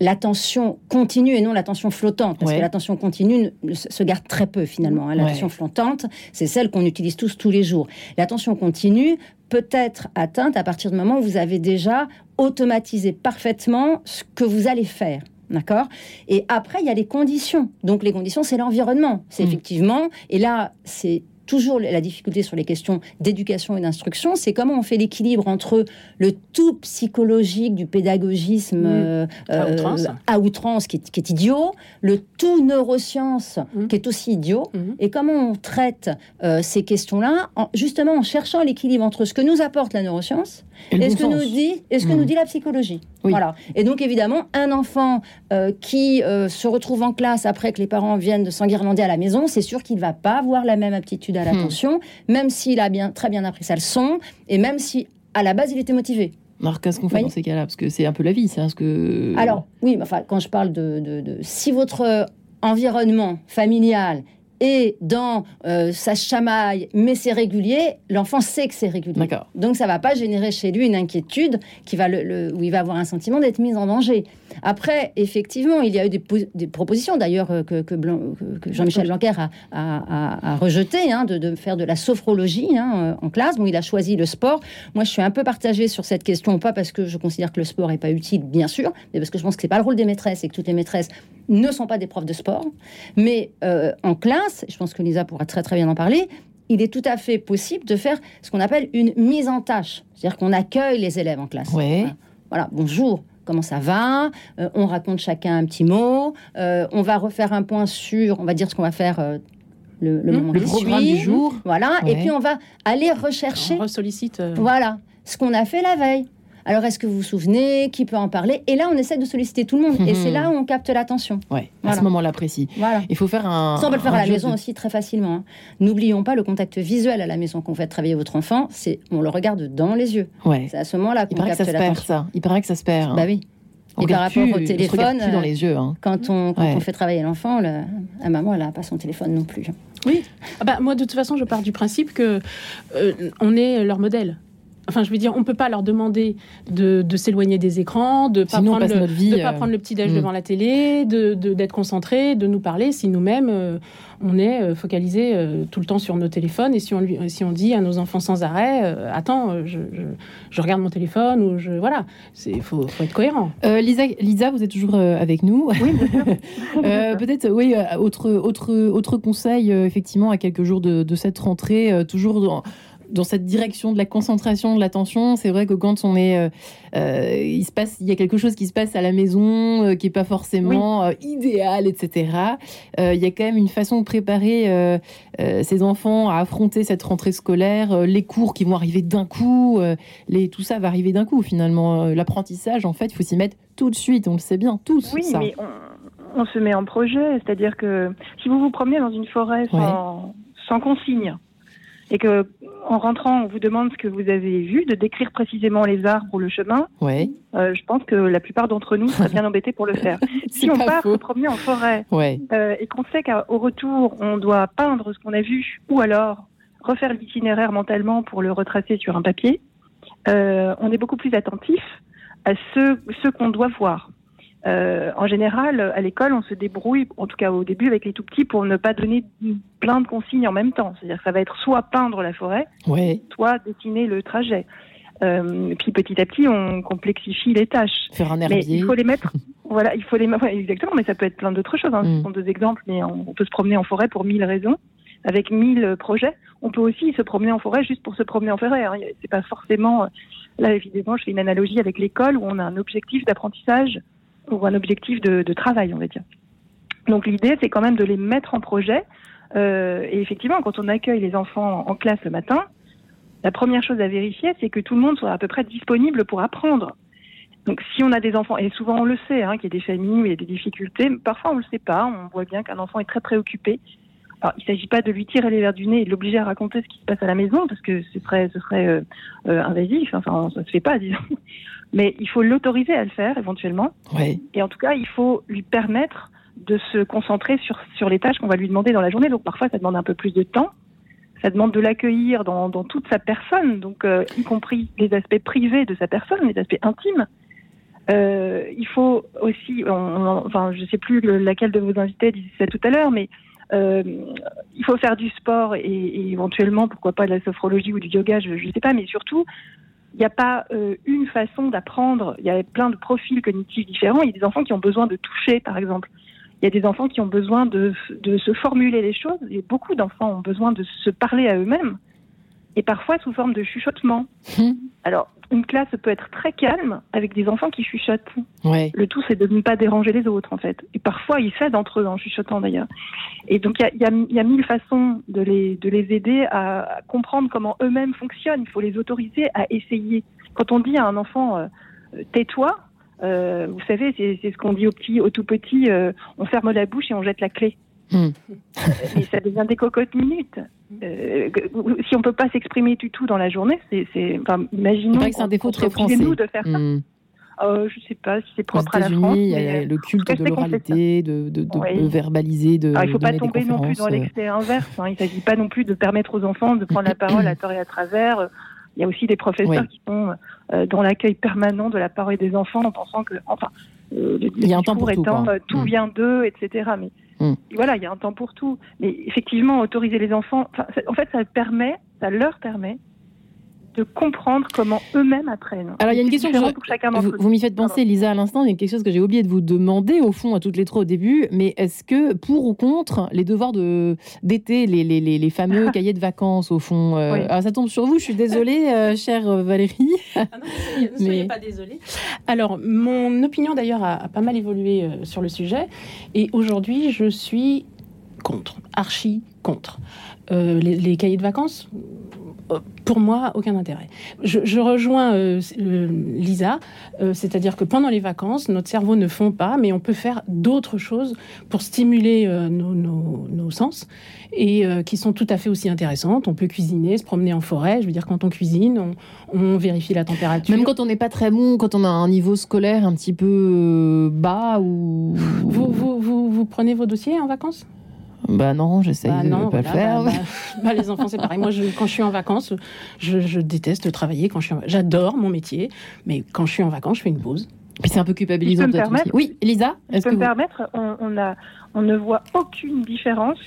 l'attention continue et non l'attention flottante. Parce Ouais. que l'attention continue se garde très peu finalement. hein. L'attention Ouais. flottante, c'est celle qu'on utilise tous tous les jours. L'attention continue peut être atteinte à partir du moment où vous avez déjà automatisé parfaitement ce que vous allez faire. D'accord? Et après, il y a les conditions. Donc, les conditions, c'est l'environnement. C'est Mm. effectivement, et là, c'est toujours la difficulté sur les questions d'éducation et d'instruction, c'est comment on fait l'équilibre entre le tout psychologique du pédagogisme Mm. euh, À euh, outrance. à outrance, qui est, qui est idiot, le tout neurosciences, Mm. qui est aussi idiot, Mhm. et comment on traite euh, ces questions-là, en- justement en cherchant l'équilibre entre ce que nous apporte la neuroscience Et ce que nous dit, et ce que nous dit la psychologie. Oui. Voilà. Et donc évidemment, un enfant euh, qui euh, se retrouve en classe après que les parents viennent de s'enguirlander à la maison, c'est sûr qu'il ne va pas avoir la même aptitude à l'attention, même s'il a bien, très bien appris sa leçon, et même si à la base il était motivé. Alors qu'est-ce qu'on fait Oui. dans ces cas-là? Parce que c'est un peu la vie, c'est ce que. Alors, oui, enfin, quand je parle de, de- de- si votre environnement familial est dans euh, sa chamaille, mais c'est régulier, l'enfant sait que c'est régulier. D'accord. Donc ça va pas générer chez lui une inquiétude qui va le, le- où il va avoir un sentiment d'être mis en danger. Après, effectivement, il y a eu des, po- des propositions d'ailleurs euh, que, que Blanc- que- que Jean-Michel Blanquer a, a, a- a rejeté hein, de, de faire de la sophrologie hein, euh, en classe. Bon, il a choisi le sport. Moi, je suis un peu partagée sur cette question, pas parce que je considère que le sport est pas utile, bien sûr, mais parce que je pense que c'est pas le rôle des maîtresses et que toutes les maîtresses ne sont pas des profs de sport. Mais euh, en classe, je pense que Lisa pourra très très bien en parler. Il est tout à fait possible de faire ce qu'on appelle une mise en tâche, c'est-à-dire qu'on accueille les élèves en classe. Ouais. Voilà. Voilà, bonjour, comment ça va Euh, On raconte chacun un petit mot. Euh, on va refaire un point sur, on va dire ce qu'on va faire euh, le, le Mmh, moment Le qui programme suit. du jour. Voilà, et puis on va aller rechercher On ressollicite. euh, voilà, ce qu'on a fait la veille. Alors, est-ce que vous vous souvenez? Qui peut en parler? Et là, on essaie de solliciter tout le monde. Et c'est *laughs* là où on capte l'attention. Ouais, à Voilà. ce moment-là précis. Voilà. Il faut faire un. Ça, on peut le faire à la maison de- aussi très facilement. hein. N'oublions pas le contact visuel à la maison qu'on fait travailler votre enfant. C'est on le regarde dans les yeux. Ouais. C'est à ce moment-là Il qu'on paraît que ça capte se perd, l'attention. ça. Il paraît que ça se perd. hein. Bah oui. On Et par regarde rapport plus- au téléphone, dans les yeux. hein. Quand on, quand Ouais. on fait travailler l'enfant, le- la maman, elle n'a pas son téléphone non plus. Oui. Ah bah, moi, de toute façon, je pars du principe que euh, on est leur modèle. Enfin, je veux dire, on peut pas leur demander de, de s'éloigner des écrans, de pas prendre le, vie, de pas euh, prendre le petit déj mm. devant la télé, de de- d'être concentré, de nous parler. Si nous-mêmes euh, on est euh, focalisé euh, tout le temps sur nos téléphones et si on lui, si on dit à nos enfants sans arrêt, attends, je, je, je regarde mon téléphone ou je voilà, c'est faut, faut être cohérent. Lisa, Lisa, vous êtes toujours avec nous. Oui, *laughs* Peut-être, oui, autre, autre, autre conseil, effectivement, à quelques jours de, de cette rentrée, toujours dans, dans cette direction de la concentration, de l'attention. C'est vrai que quand on est, euh, euh, il se passe, il y a quelque chose qui se passe à la maison euh, qui est pas forcément idéal, etc. Il y a quand même une façon de préparer ces enfants à affronter cette rentrée scolaire, les cours qui vont arriver d'un coup, les, tout ça va arriver d'un coup finalement. L'apprentissage, en fait, il faut s'y mettre tout de suite. On le sait bien tous. Oui, ça. mais on, on se met en projet. C'est-à-dire que si vous vous promenez dans une forêt sans, sans consigne et que en rentrant, on vous demande ce que vous avez vu, de décrire précisément les arbres ou le chemin, Ouais. euh, je pense que la plupart d'entre nous seraient bien embêtés pour le faire. *laughs* si on part faux. se promener en forêt Ouais. euh, et qu'on sait qu'au retour, on doit peindre ce qu'on a vu ou alors refaire l'itinéraire mentalement pour le retracer sur un papier, euh, on est beaucoup plus attentif à ce, ce qu'on doit voir. Euh, en général, à l'école, on se débrouille, en tout cas au début avec les tout petits, pour ne pas donner plein de consignes en même temps. C'est-à-dire que ça va être soit peindre la forêt, Ouais. soit dessiner le trajet. Euh, puis petit à petit, on complexifie les tâches. Faire un Mais herbier. il faut les mettre. *laughs* Voilà, il faut les mettre. ouais, exactement, mais ça peut être plein d'autres choses. Hein. Mm. Ce sont deux exemples, mais on, peut se promener en forêt pour mille raisons, avec mille projets. On peut aussi se promener en forêt juste pour se promener en forêt. Hein. C'est pas forcément. euh, Là, évidemment, je fais une analogie avec l'école où on a un objectif d'apprentissage ou un objectif de, travail, on va dire. Donc l'idée, c'est quand même de les mettre en projet. Euh, et effectivement, quand on accueille les enfants en classe le matin, la première chose à vérifier, c'est que tout le monde soit à peu près disponible pour apprendre. Donc, si on a des enfants, et souvent on le sait, hein, qu'il y a des familles où il y a des difficultés, parfois on le sait pas, on voit bien qu'un enfant est très préoccupé. Alors, il ne s'agit pas de lui tirer les verres du nez et de l'obliger à raconter ce qui se passe à la maison, parce que ce serait, ce serait euh, euh, invasif, enfin, ça se fait pas, disons. Mais il faut l'autoriser à le faire, éventuellement. Ouais. Et en tout cas, il faut lui permettre de se concentrer sur, sur les tâches qu'on va lui demander dans la journée. Donc, parfois, ça demande un peu plus de temps. Ça demande de l'accueillir dans, dans toute sa personne, donc euh, y compris les aspects privés de sa personne, les aspects intimes. Euh, il faut aussi, on- on- enfin, je sais plus le- laquelle de vos invités disait ça tout à l'heure, mais euh, il faut faire du sport et, et éventuellement, pourquoi pas de la sophrologie ou du yoga, je ne sais pas, mais surtout, il n'y a pas euh, une façon d'apprendre. Il y a plein de profils cognitifs différents. Il y a des enfants qui ont besoin de toucher, par exemple. Il y a des enfants qui ont besoin de, de se formuler les choses. Et beaucoup d'enfants ont besoin de se parler à eux-mêmes. Et parfois sous forme de chuchotement. Alors, une classe peut être très calme avec des enfants qui chuchotent. Ouais. Le tout, c'est de ne pas déranger les autres, en fait. Et parfois, ils s'aident entre eux en chuchotant, d'ailleurs. Et donc, il y a, y, a, y a mille façons de les, de les aider à, à comprendre comment eux-mêmes fonctionnent. Il faut les autoriser à essayer. Quand on dit à un enfant, euh, tais-toi, euh, vous savez, c'est ce qu'on dit au petit, au tout petit, euh, on ferme la bouche et on jette la clé. Hmm. Et ça devient des cocottes minutes. Euh, si on peut pas s'exprimer du tout dans la journée, c'est, c'est, enfin, imaginons. C'est vrai que c'est un défaut très français. nous, de faire ça. Hmm. Euh, je sais pas si c'est Aux propre à la France. États-Unis, il y a le culte je de l'oralité, de, de, de- Oui. de verbaliser, de Alors, il ne faut pas tomber non plus dans conférences, euh. l'excès inverse. hein. Il ne s'agit pas non plus de permettre aux enfants de prendre la parole à tort et à travers. Il y a aussi des professeurs qui sont euh, dans l'accueil permanent de la parole des enfants en pensant que, enfin, euh, le, Il y a un temps pour tout, étant euh, tout Mm. vient d'eux, etc. Mais Mm. voilà, il y a un temps pour tout. Mais effectivement, autoriser les enfants, en fait, ça permet, ça leur permet de comprendre comment eux-mêmes apprennent. Alors, il y a une question que je- pour chacun d'entre vous, vous m'y faites penser, Lisa, à l'instant. Il y a quelque chose que j'ai oublié de vous demander, au fond, à toutes les trois au début. Mais est-ce que, pour ou contre, les devoirs de- d'été, les, les, les, les fameux *laughs* cahiers de vacances, au fond, euh, Oui. alors ça tombe sur vous, je suis désolée, euh, chère euh, Valérie. Ne soyez Mais- pas désolés. Alors, mon opinion d'ailleurs a, a pas mal évolué euh, sur le sujet. Et aujourd'hui, je suis contre, archi contre. Euh, les, les cahiers de vacances, pour moi, aucun intérêt. Je, je rejoins euh, euh, Lisa, euh, c'est-à-dire que pendant les vacances, notre cerveau ne fond pas, mais on peut faire d'autres choses pour stimuler euh, nos, nos- nos sens et euh, qui sont tout à fait aussi intéressantes. On peut cuisiner, se promener en forêt. Je veux dire, quand on cuisine, on, on vérifie la température. Même quand on n'est pas très bon, quand on a un niveau scolaire un petit peu euh, bas ou. Vous, vous, vous, vous prenez vos dossiers en vacances? Bah non, j'essaye Bah de non, pas le faire. bah, bah, bah, les enfants, c'est pareil. Moi, je, quand je suis en vacances, je, je déteste travailler. Quand je suis en- J'adore mon métier, mais quand je suis en vacances, je fais une pause. Puis c'est un peu culpabilisant Je peux me peut-être aussi. Oui, Elisa, Je est-ce peux que me vous... permettre, on, on a, on ne voit aucune différence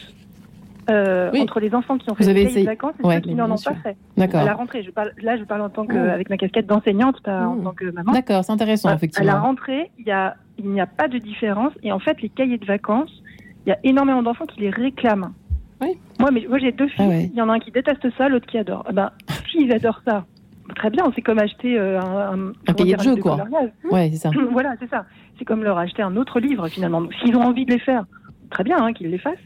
euh, Oui. entre les enfants qui ont fait des essayé. vacances et Ouais, ceux qui n'en ont sûr. pas fait. D'accord. À la rentrée, je parle, là, je parle en tant que, Mm. avec ma casquette d'enseignante, pas en Mm. tant que maman. D'accord, c'est intéressant, À la effectivement. rentrée, il y a, il n'y a pas de différence. Et en fait, les cahiers de vacances, il y a énormément d'enfants qui les réclament. Oui. Moi, mais, moi j'ai deux filles. Ah ouais. Il y en a un qui déteste ça, l'autre qui adore. Eh ben, s'ils *laughs* adorent ça, très bien. C'est comme acheter euh, un, un, cahier de jeu, quoi. coloriage. Ouais, c'est ça. *clears throat* voilà, c'est ça. C'est comme leur acheter un autre livre, finalement. Donc, s'ils ont envie de les faire, très bien hein, qu'ils les fassent.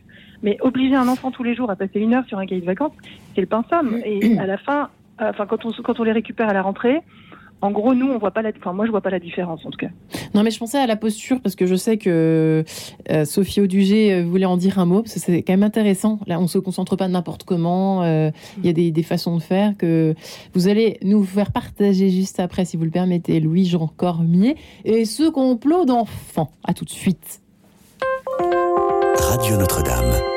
Mais obliger un enfant tous les jours à passer une heure sur un cahier de vacances, c'est le pain somme. Et à la fin, euh, enfin, quand on, quand on les récupère à la rentrée, en gros, nous, on voit pas la, enfin, moi, je vois pas la différence, en tout cas. Non, mais je pensais à la posture parce que je sais que euh, Sophie Audugé euh, voulait en dire un mot parce que c'est quand même intéressant. Là, on se concentre pas n'importe comment. euh, Il y a des, des façons de faire que vous allez nous faire partager juste après, si vous le permettez, Louis-Jean Cormier et ce complot d'enfants. À tout de suite. Radio Notre-Dame.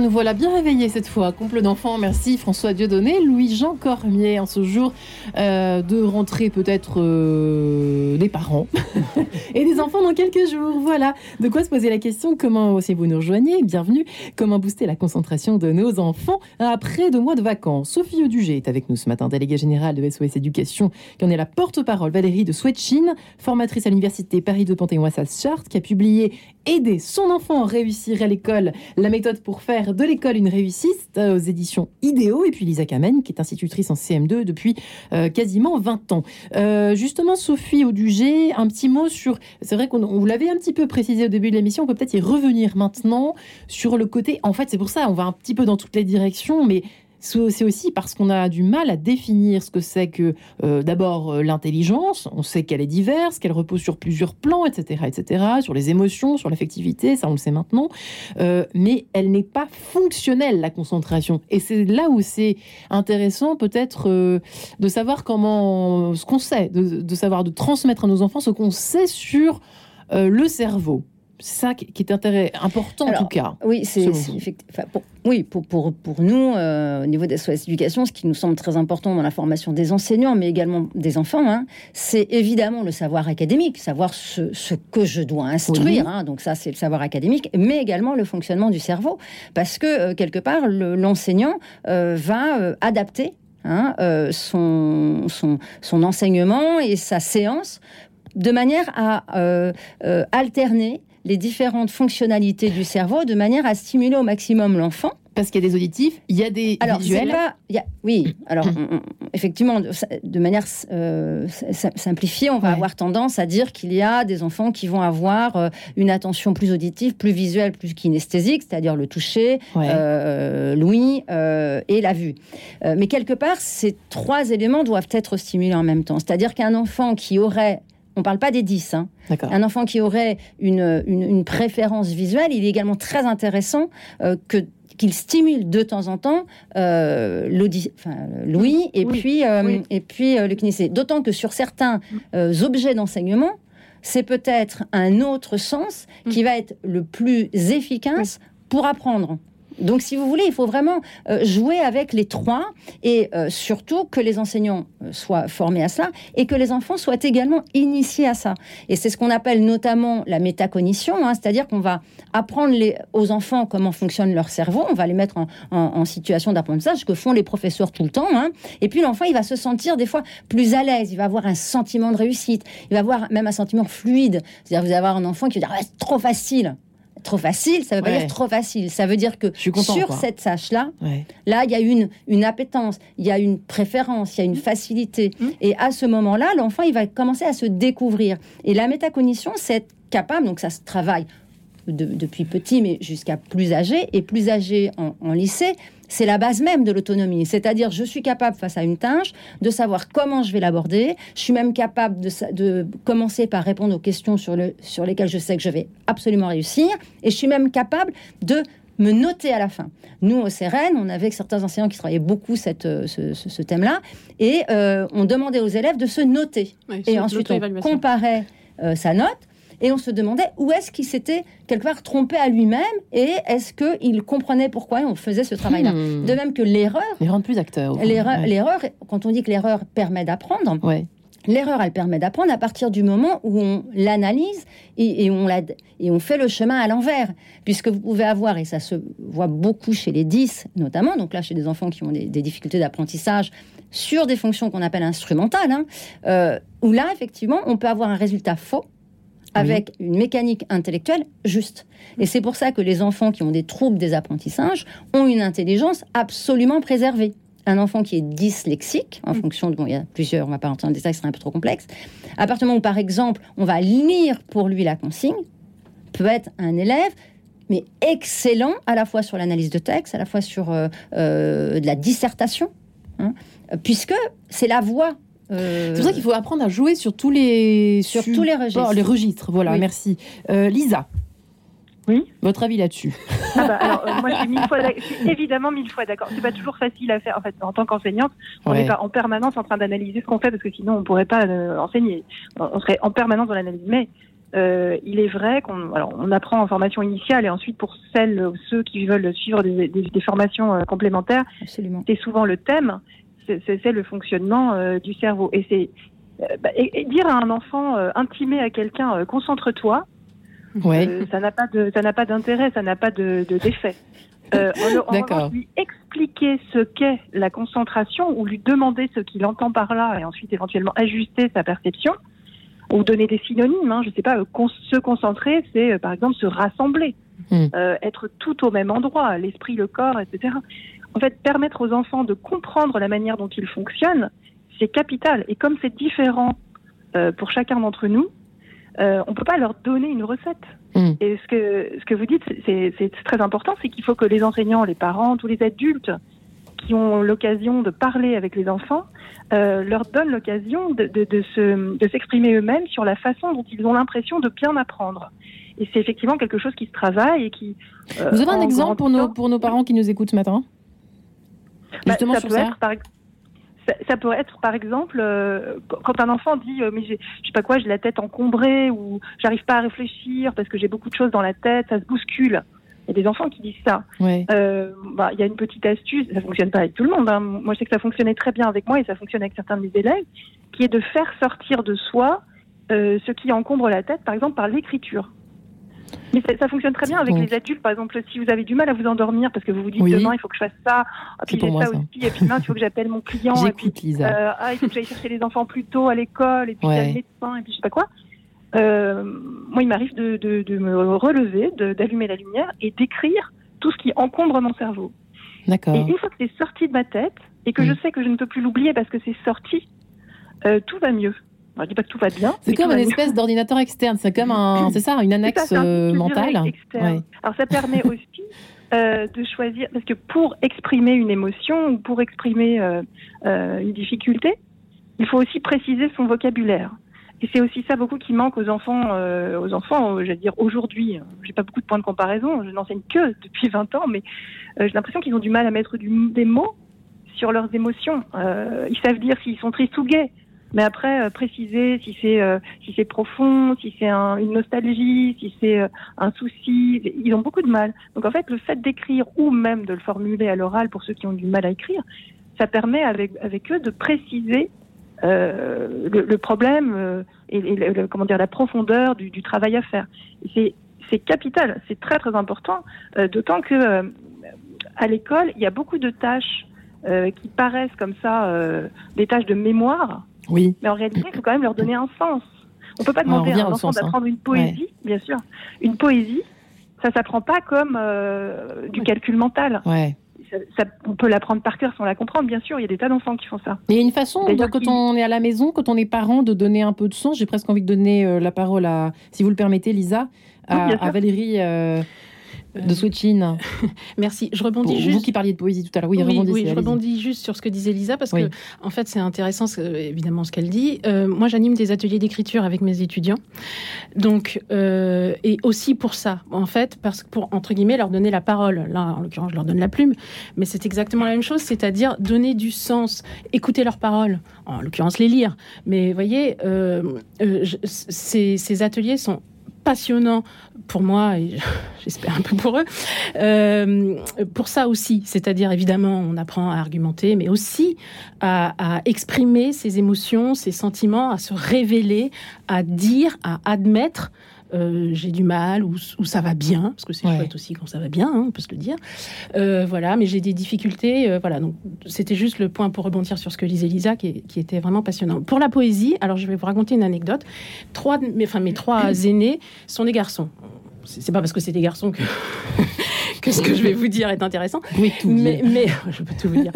Nous voilà bien réveillés cette fois. Complot d'enfants, merci François Dieudonné, Louis-Jean Cormier, en ce jour euh, de rentrée peut-être euh, des parents *laughs* et des enfants dans quelques jours. Voilà, de quoi se poser la question, comment, si vous nous rejoignez, bienvenue, comment booster la concentration de nos enfants après deux mois de vacances? Sophie Audugé est avec nous ce matin, déléguée générale de SOS Éducation, qui en est la porte-parole. Valérie de Swetchine, formatrice à l'université Paris de Panthéon-Assas qui a publié Aider son enfant à réussir à l'école, la méthode pour faire de l'école une réussite aux éditions Idéo et puis Lisa Kamen qui est institutrice en CM2 depuis euh, quasiment 20 ans. Euh, justement, Sophie Audugé, un petit mot sur. C'est vrai qu'on on vous l'avait un petit peu précisé au début de l'émission, on peut peut-être y revenir maintenant sur le côté. En fait, c'est pour ça, on va un petit peu dans toutes les directions, mais c'est aussi parce qu'on a du mal à définir ce que c'est que euh, d'abord euh, l'intelligence. On sait qu'elle est diverse, qu'elle repose sur plusieurs plans, etc., etc., sur les émotions, sur l'affectivité, ça on le sait maintenant. Euh, mais elle n'est pas fonctionnelle la concentration. Et c'est là où c'est intéressant peut-être de savoir comment ce qu'on sait, de, savoir de transmettre à nos enfants ce qu'on sait sur le cerveau. C'est ça qui est intérêt, important en tout cas. Oui, c'est enfin, pour, oui, pour, pour, pour nous, euh, au niveau des SOS Éducation, ce qui nous semble très important dans la formation des enseignants, mais également des enfants, hein, c'est évidemment le savoir académique, savoir ce, ce que je dois instruire. Oui. hein, donc ça, c'est le savoir académique, mais également le fonctionnement du cerveau, parce que euh, quelque part, le- l'enseignant euh, va adapter hein, son, son, son enseignement et sa séance de manière à euh, euh, alterner les différentes fonctionnalités du cerveau de manière à stimuler au maximum l'enfant. Parce qu'il y a des auditifs, il y a des Alors, visuels. pas- il y a- oui, alors on- on- effectivement, de, manière euh, sim- simplifiée, on va avoir tendance à dire qu'il y a des enfants qui vont avoir euh, une attention plus auditive, plus visuelle, plus kinesthésique, c'est-à-dire le toucher, Ouais. euh, l'ouïe et la vue. Mais quelque part, ces trois éléments doivent être stimulés en même temps. C'est-à-dire qu'un enfant qui aurait on ne parle pas des 10. hein. Un enfant qui aurait une, une- une préférence visuelle, il est également très intéressant euh, que qu'il stimule de temps en temps euh, enfin, l'ouïe et, Oui, puis, euh, oui. et puis le kinésé. D'autant que sur certains objets d'enseignement, c'est peut-être un autre sens qui va être le plus efficace pour apprendre. Donc, si vous voulez, il faut vraiment euh, jouer avec les trois et euh, surtout que les enseignants euh, soient formés à ça et que les enfants soient également initiés à ça. Et c'est ce qu'on appelle notamment la métacognition, hein, c'est-à-dire qu'on va apprendre les, aux enfants comment fonctionne leur cerveau, on va les mettre en, en- en situation d'apprentissage, que font les professeurs tout le temps. hein. Et puis l'enfant, il va se sentir des fois plus à l'aise, il va avoir un sentiment de réussite, il va avoir même un sentiment fluide. C'est-à-dire vous allez avoir un enfant qui va dire Ah, c'est trop facile. Trop facile, ça veut pas Ouais. dire trop facile. Ça veut dire que suis content, sur quoi. cette tâche-là, Ouais. Là, il y a une, une appétence, il y a une préférence, il y a une facilité. Et à ce moment-là, l'enfant, il va commencer à se découvrir. Et la métacognition, c'est être capable, donc ça se travaille de- depuis petit, mais jusqu'à plus âgé, et plus âgé en, en lycée, c'est la base même de l'autonomie. C'est-à-dire, je suis capable, face à une tâche, de savoir comment je vais l'aborder. Je suis même capable de, commencer par répondre aux questions sur, le, sur lesquelles je sais que je vais absolument réussir. Et je suis même capable de me noter à la fin. Nous, au CRN, on avait certains enseignants qui travaillaient beaucoup cette, euh, ce, ce- ce thème-là, et euh, on demandait aux élèves de se noter. Oui, et ensuite, on comparait euh, sa note, et on se demandait où est-ce qu'il s'était quelque part trompé à lui-même, et est-ce qu'il comprenait pourquoi on faisait ce travail-là. Hmm. De même que l'erreur, Les rendre plus fond. l'erreur, Ouais. quand on dit que l'erreur permet d'apprendre, Ouais. L'erreur, elle permet d'apprendre à partir du moment où on l'analyse et, et on la- et on fait le chemin à l'envers. Puisque vous pouvez avoir, et ça se voit beaucoup chez les 10 notamment, donc là chez des enfants qui ont des, des difficultés d'apprentissage sur des fonctions qu'on appelle instrumentales, hein, euh, où là, effectivement, on peut avoir un résultat faux avec une mécanique intellectuelle juste. Et c'est pour ça que les enfants qui ont des troubles des apprentissages ont une intelligence absolument préservée. Un enfant qui est dyslexique, en fonction de... Bon, il y a plusieurs, on va pas rentrer dans le détail, c'est un peu trop complexe. À partir du moment où, par exemple, on va lire pour lui la consigne, peut être un élève, mais excellent à la fois sur l'analyse de texte, à la fois sur euh, euh, de la dissertation, hein, puisque c'est la voix. Euh, C'est pour ça qu'il faut apprendre à jouer sur tous les Sur tous les registres. les registres. Voilà, Oui. merci. Euh, Lisa. Oui. Votre avis là-dessus Ah bah, alors, euh, moi, je suis, mille fois d'ac- je suis évidemment mille fois d'accord. C'est pas toujours facile à faire. En fait, en tant qu'enseignante, on Ouais. n'est pas en permanence en train d'analyser ce qu'on fait parce que sinon, on pourrait pas euh, enseigner. On serait en permanence dans l'analyse. Mais euh, il est vrai qu'on alors, on apprend en formation initiale et ensuite pour celles ou ceux qui veulent suivre des, des- des formations euh, complémentaires, Absolument. c'est souvent le thème, c'est le fonctionnement euh, du cerveau. Et c'est euh, bah, et, et dire à un enfant, euh, intimer à quelqu'un, concentre-toi, Ouais. ça n'a pas de, ça n'a pas d'intérêt, ça n'a pas de, de- d'effet. Euh, en, en *laughs* lui expliquer ce qu'est la concentration ou lui demander ce qu'il entend par là et ensuite éventuellement ajuster sa perception ou donner des synonymes. Hein, je sais pas, euh, con- se concentrer, c'est euh, par exemple se rassembler. Mm. euh, être tout au même endroit, l'esprit, le corps, etc. En fait, permettre aux enfants de comprendre la manière dont ils fonctionnent, c'est capital. Et comme c'est différent euh, pour chacun d'entre nous, euh, on ne peut pas leur donner une recette. Mm. Et ce que, ce que vous dites, c'est- très important, c'est qu'il faut que les enseignants, les parents, tous les adultes qui ont l'occasion de parler avec les enfants, euh, leur donnent l'occasion de, de, de se- de s'exprimer eux-mêmes sur la façon dont ils ont l'impression de bien apprendre. Et c'est effectivement quelque chose qui se travaille et qui... Vous avez un exemple pour nos, pour nos parents qui nous écoutent ce matin? Bah, ça sur peut ça être par ex- ça, ça peut être par exemple euh, qu- quand un enfant dit euh, mais j'ai je sais pas quoi j'ai la tête encombrée ou j'arrive pas à réfléchir parce que j'ai beaucoup de choses dans la tête ça se bouscule il y a des enfants qui disent ça Ouais. Euh, bah, il y a une petite astuce ça fonctionne pas avec tout le monde hein. moi je sais que ça fonctionnait très bien avec moi et ça fonctionne avec certains de mes élèves qui est de faire sortir de soi ce qui encombre la tête par exemple par l'écriture mais ça, ça fonctionne très bien avec les adultes. Par exemple, si vous avez du mal à vous endormir parce que vous vous dites Oui. demain il faut que je fasse ça, ah, puis j'ai ça, ça. aussi, et puis demain il faut que j'appelle mon client, et puis euh, ah, il faut que j'aille chercher les enfants plus tôt à l'école, et puis il y a Ouais. le médecin, et puis je sais pas quoi. Euh, moi, il m'arrive de, de, de me relever, d'allumer la lumière et d'écrire tout ce qui encombre mon cerveau. D'accord. Et une fois que c'est sorti de ma tête et que je sais que je ne peux plus l'oublier parce que c'est sorti, euh, tout va mieux. Alors, je dis pas que tout va bien. C'est comme une espèce d'ordinateur externe. C'est comme un, c'est ça, une annexe ça, un euh, mentale. Ouais. Alors ça permet *laughs* aussi euh, de choisir, parce que pour exprimer une émotion ou pour exprimer euh, euh, une difficulté, il faut aussi préciser son vocabulaire. Et c'est aussi ça beaucoup qui manque aux enfants, aux enfants, j'allais dire aujourd'hui. J'ai pas beaucoup de points de comparaison, je n'enseigne que depuis 20 ans, mais j'ai l'impression qu'ils ont du mal à mettre du- des mots sur leurs émotions. Ils savent dire s'ils sont tristes ou gays, mais après euh, préciser si c'est euh, si c'est profond, si c'est un- une nostalgie, si c'est euh, un souci, ils ont beaucoup de mal. Donc en fait, le fait d'écrire ou même de le formuler à l'oral pour ceux qui ont du mal à écrire, ça permet avec eux de préciser le, problème et, comment dire la profondeur du, travail à faire. C'est capital, c'est très très important, d'autant que à l'école il y a beaucoup de tâches qui paraissent comme ça des tâches de mémoire, Oui. mais en réalité il faut quand même leur donner un sens. On peut pas demander à un enfant hein. d'apprendre une poésie, bien sûr. Une poésie, ça s'apprend pas comme euh, du calcul mental. Ouais. Ça- ça- on peut l'apprendre par cœur sans la comprendre, bien sûr. Il y a des tas d'enfants qui font ça. Il y a une façon, de- quand on est à la maison, quand on est parent, de donner un peu de sens. J'ai presque envie de donner euh, la parole à, si vous le permettez, Lisa, Oui, à Valérie euh, de Switchin. *laughs* Merci. Je rebondis juste. vous qui parliez de poésie tout à l'heure. Oui, oui, rebondissez, oui, je rebondis juste sur ce que disait Lisa parce Oui. que en fait c'est intéressant évidemment ce qu'elle dit. Euh, moi j'anime des ateliers d'écriture avec mes étudiants, donc euh, et aussi pour ça en fait parce que pour entre guillemets leur donner la parole. Là en l'occurrence je leur donne la plume, mais c'est exactement la même chose, c'est-à-dire donner du sens, écouter leurs paroles, en l'occurrence les lire. Mais vous voyez, euh, euh, je- ces, ces ateliers sont passionnants pour moi et *laughs* j'espère un peu pour eux. Euh, pour ça aussi, c'est-à-dire évidemment, on apprend à argumenter, mais aussi à, à exprimer ses émotions, ses sentiments, à se révéler, à dire, à admettre. Euh, j'ai du mal ou, ou ça va bien parce que c'est Ouais. chouette aussi quand ça va bien hein, on peut se le dire. Euh, voilà mais j'ai des difficultés euh, voilà donc c'était juste le point pour rebondir sur ce que disait Lisa qui, qui était vraiment passionnant. Pour la poésie alors je vais vous raconter une anecdote. Trois mes, enfin mes trois *coughs* aînés sont des garçons. C'est pas parce que c'est des garçons que, que ce que je vais vous dire est intéressant. *laughs* Oui, tout mais, *laughs* je peux tout vous dire.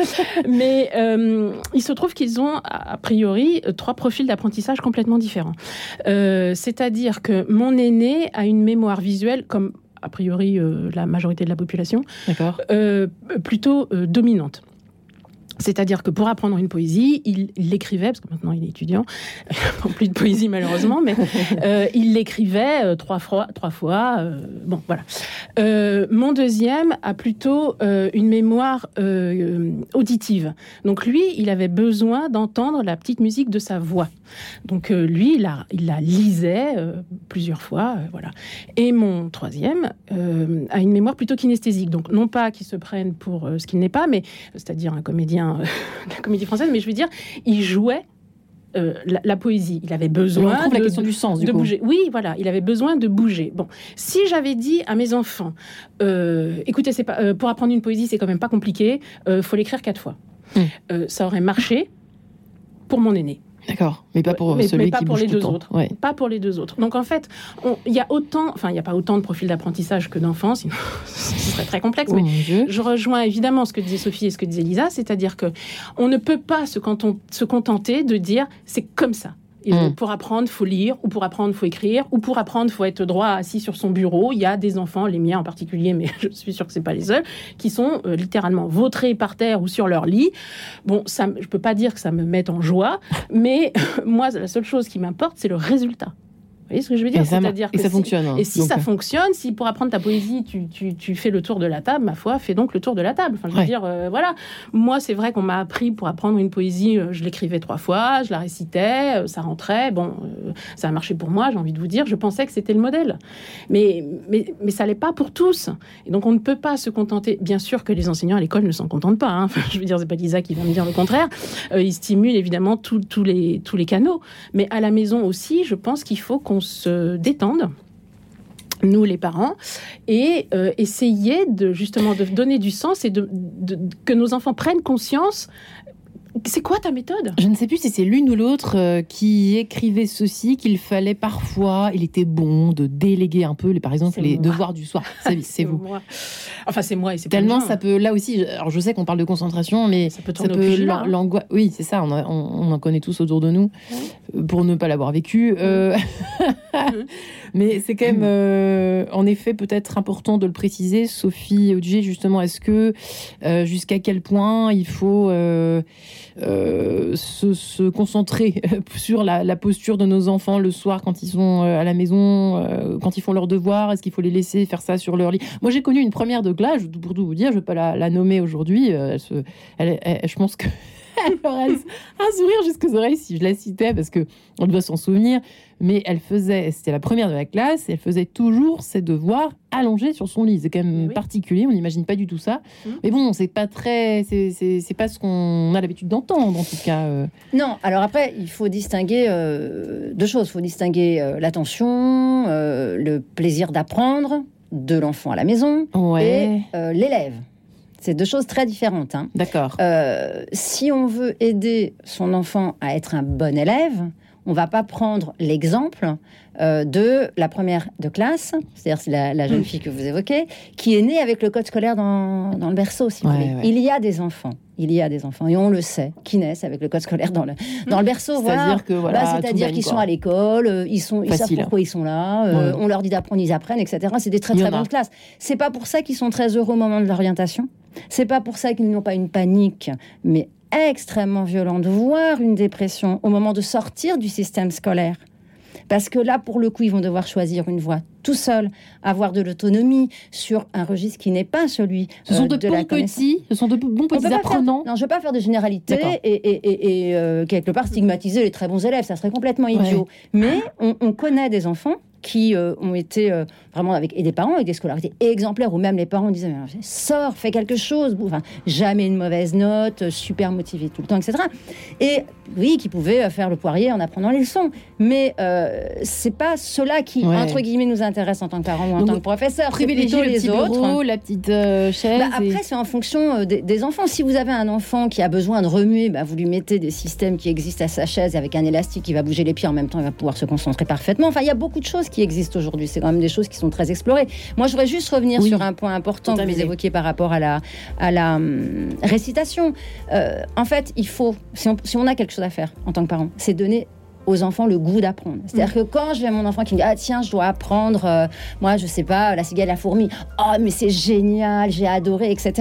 mais euh, il se trouve qu'ils ont a priori euh, trois profils d'apprentissage complètement différents. Euh, C'est-à-dire que mon aîné a une mémoire visuelle comme a priori euh, la majorité de la population, plutôt dominante. C'est-à-dire que pour apprendre une poésie, il l'écrivait, parce que maintenant il est étudiant, *laughs* non plus de poésie malheureusement, mais *laughs* euh, il l'écrivait euh, trois fois. Trois fois euh, bon, voilà. Mon deuxième a plutôt une mémoire auditive. Donc lui, il avait besoin d'entendre la petite musique de sa voix. Donc lui, il la, il la lisait plusieurs fois, voilà. Et mon troisième a une mémoire plutôt kinesthésique. Donc non pas qu'il se prenne pour ce qu'il n'est pas, mais c'est-à-dire un comédien euh, *laughs* de la comédie française, mais je veux dire, il jouait euh, la, la poésie. Il avait On besoin retrouve la de, question du sens, du de coup. bouger. Oui, voilà, il avait besoin de bouger. Bon, si j'avais dit à mes enfants, euh, écoutez, c'est pas, euh, pour apprendre une poésie, c'est quand même pas compliqué, faut l'écrire quatre fois. Hmm. Ça aurait marché pour mon aîné. D'accord, mais pas pour celui mais pas qui pour bouge les le deux autres. Ouais. Pas pour les deux autres. Donc en fait, il y a autant, enfin il n'y a pas autant de profils d'apprentissage que d'enfants, *laughs* sinon ce serait très complexe. Oh mais je rejoins évidemment ce que disait Sophie et ce que disait Lisa, c'est-à-dire que on ne peut pas se contenter de dire c'est comme ça. Et Mm. Pour apprendre, faut lire, ou pour apprendre, faut écrire, ou pour apprendre, faut être droit assis sur son bureau. Il y a des enfants, les miens en particulier, mais *laughs* je suis sûre que c'est pas les seuls, qui sont euh, littéralement vautrés par terre ou sur leur lit. Bon, ça, je peux pas dire que ça me mette en joie, *laughs* mais *laughs* moi, la seule chose qui m'importe, c'est le résultat. Vous voyez ce que je veux dire C'est-à-dire et que ça si- fonctionne. hein. et si Donc, ça euh, fonctionne, si pour apprendre ta poésie, tu, tu, tu fais le tour de la table, ma foi, fais donc le tour de la table. Enfin, je veux Ouais. dire, euh, voilà. Moi, c'est vrai qu'on m'a appris pour apprendre une poésie, euh, je l'écrivais trois fois, je la récitais, ça rentrait. Bon, euh, ça a marché pour moi, j'ai envie de vous dire. Je pensais que c'était le modèle. Mais, mais, mais ça l'est pas pour tous. Et donc, on ne peut pas se contenter. Bien sûr que les enseignants à l'école ne s'en contentent pas. hein. Enfin, *laughs* je veux dire, c'est pas Lisa qui va me dire le contraire. Euh, ils stimulent évidemment tous les, tous les canaux. Mais à la maison aussi, je pense qu'il faut qu'on se détende nous les parents, et euh, essayer de justement de donner du sens et de, de- que nos enfants prennent conscience. C'est quoi ta méthode? Je ne sais plus si c'est l'une ou l'autre euh, qui écrivait ceci, qu'il fallait parfois, il était bon de déléguer un peu, les, par exemple, les moi. devoirs du soir. *laughs* C'est vous. moi. Enfin, c'est moi et c'est Tellement ça peut, là aussi, je- alors je sais qu'on parle de concentration, mais Ça peut peut hein. l'angoisse. Oui, c'est ça, on, a- on- on en connaît tous autour de nous, pour ne pas l'avoir vécu. euh, *laughs* mais c'est quand même, euh, en effet, peut-être important de le préciser. Sophie Audier, justement, est-ce que euh, jusqu'à quel point il faut euh, euh, se, concentrer *laughs* sur la, posture de nos enfants le soir quand ils sont euh, à la maison, euh, quand ils font leurs devoirs Est-ce qu'il faut les laisser faire ça sur leur lit? Moi, j'ai connu une première de classe, pour tout vous dire, je ne vais pas la, nommer aujourd'hui. je pense que. *laughs* Elle aurait un sourire jusqu'aux oreilles si je la citais parce que on doit s'en souvenir. Mais elle faisait, c'était la première de la classe, et elle faisait toujours ses devoirs allongés sur son lit. C'est quand même particulier, on n'imagine pas du tout ça. Mais bon, c'est pas très, c'est- pas ce qu'on a l'habitude d'entendre en tout cas. euh. Non, alors après, il faut distinguer euh, deux choses. Il faut distinguer euh, l'attention, euh, le plaisir d'apprendre de l'enfant à la maison Ouais. et l'élève. C'est deux choses très différentes. hein. D'accord. Euh, si on veut aider son enfant à être un bon élève, on va pas prendre l'exemple euh, de la première de classe, c'est-à-dire c'est la, la jeune fille que vous évoquez, qui est née avec le code scolaire dans, dans le berceau. Si vous Ouais, voulez. ouais. Il y a des enfants, il y a des enfants, et on le sait, qui naissent avec le code scolaire dans le, dans le berceau. C'est-à-dire voilà. voilà, Bah, qu'ils quoi. sont à l'école, euh, ils sont, ils savent pourquoi ils sont là, euh, Ouais. on leur dit d'apprendre, ils apprennent, etc. C'est des très très bonnes classes. C'est pas pour ça qu'ils sont très heureux au moment de l'orientation. C'est pas pour ça qu'ils n'ont pas une panique, mais extrêmement violente, voire une dépression au moment de sortir du système scolaire. Parce que là, pour le coup, ils vont devoir choisir une voie tout seuls, avoir de l'autonomie sur un registre qui n'est pas celui Ce sont euh, de, de la bons petits, ce sont de bons petits faire- apprenants. non, je ne veux pas faire de généralité et, et, et, et, euh, quelque part stigmatiser les très bons élèves, ça serait complètement idiot. Mais on, on connaît des enfants qui euh, ont été euh, vraiment avec et des parents avec des scolarités exemplaires où même les parents disaient sors fais quelque chose enfin, jamais une mauvaise note euh, super motivé tout le temps etc et oui qui pouvaient faire le poirier en apprenant les leçons mais euh, c'est pas cela qui Ouais. entre guillemets nous intéresse en tant que parents ou en Donc, tant que professeur Privilégier les petit autres bureau, la petite chaise. bah, et- après, c'est en fonction des, des enfants. Si vous avez un enfant qui a besoin de remuer, bah, vous lui mettez des systèmes qui existent à sa chaise avec un élastique qui va bouger les pieds en même temps, il va pouvoir se concentrer parfaitement. Enfin, il y a beaucoup de choses qui existent aujourd'hui. C'est quand même des choses qui sont très explorées. Moi, je voudrais juste revenir Oui. sur un point important que vous évoquiez par rapport à la, à la hum, récitation. Euh, en fait, il faut, si on, si on a quelque chose à faire en tant que parent, c'est donner aux enfants le goût d'apprendre. C'est-à-dire que quand j'ai mon enfant qui me dit ah tiens je dois apprendre euh, moi je sais pas la cigale la fourmi oh mais c'est génial j'ai adoré etc.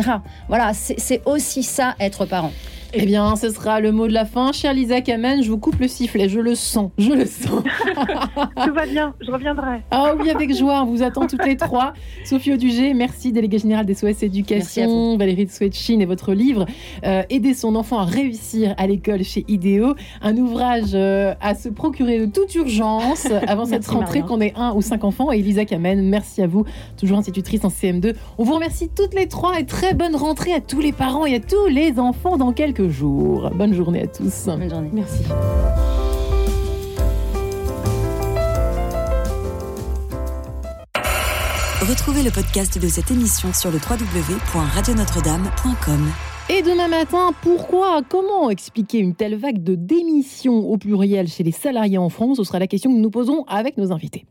Voilà c'est aussi ça être parent. Eh bien, ce sera le mot de la fin. Chère Lisa Kamen, je vous coupe le sifflet. Je le sens. Je le sens. *laughs* Tout va bien, je reviendrai. Ah oui, avec joie. On vous attend toutes les trois. Sophie Audugé, merci, déléguée générale des SOS Éducation. Valérie de Chine et votre livre euh, Aider son enfant à réussir à l'école chez Idéo. Un ouvrage euh, à se procurer de toute urgence *laughs* avant cette Merci, rentrée, qu'on ait un ou cinq enfants. Et Lisa Kamen, merci à vous, toujours institutrice en CM2. On vous remercie toutes les trois et très bonne rentrée à tous les parents et à tous les enfants dans quelques jours. Bonne journée à tous. Bonne journée. Merci. Retrouvez le podcast de cette émission sur le www.radionotre-dame.com. Et demain matin, pourquoi, comment expliquer une telle vague de démission au pluriel chez les salariés en France? Ce sera la question que nous posons avec nos invités.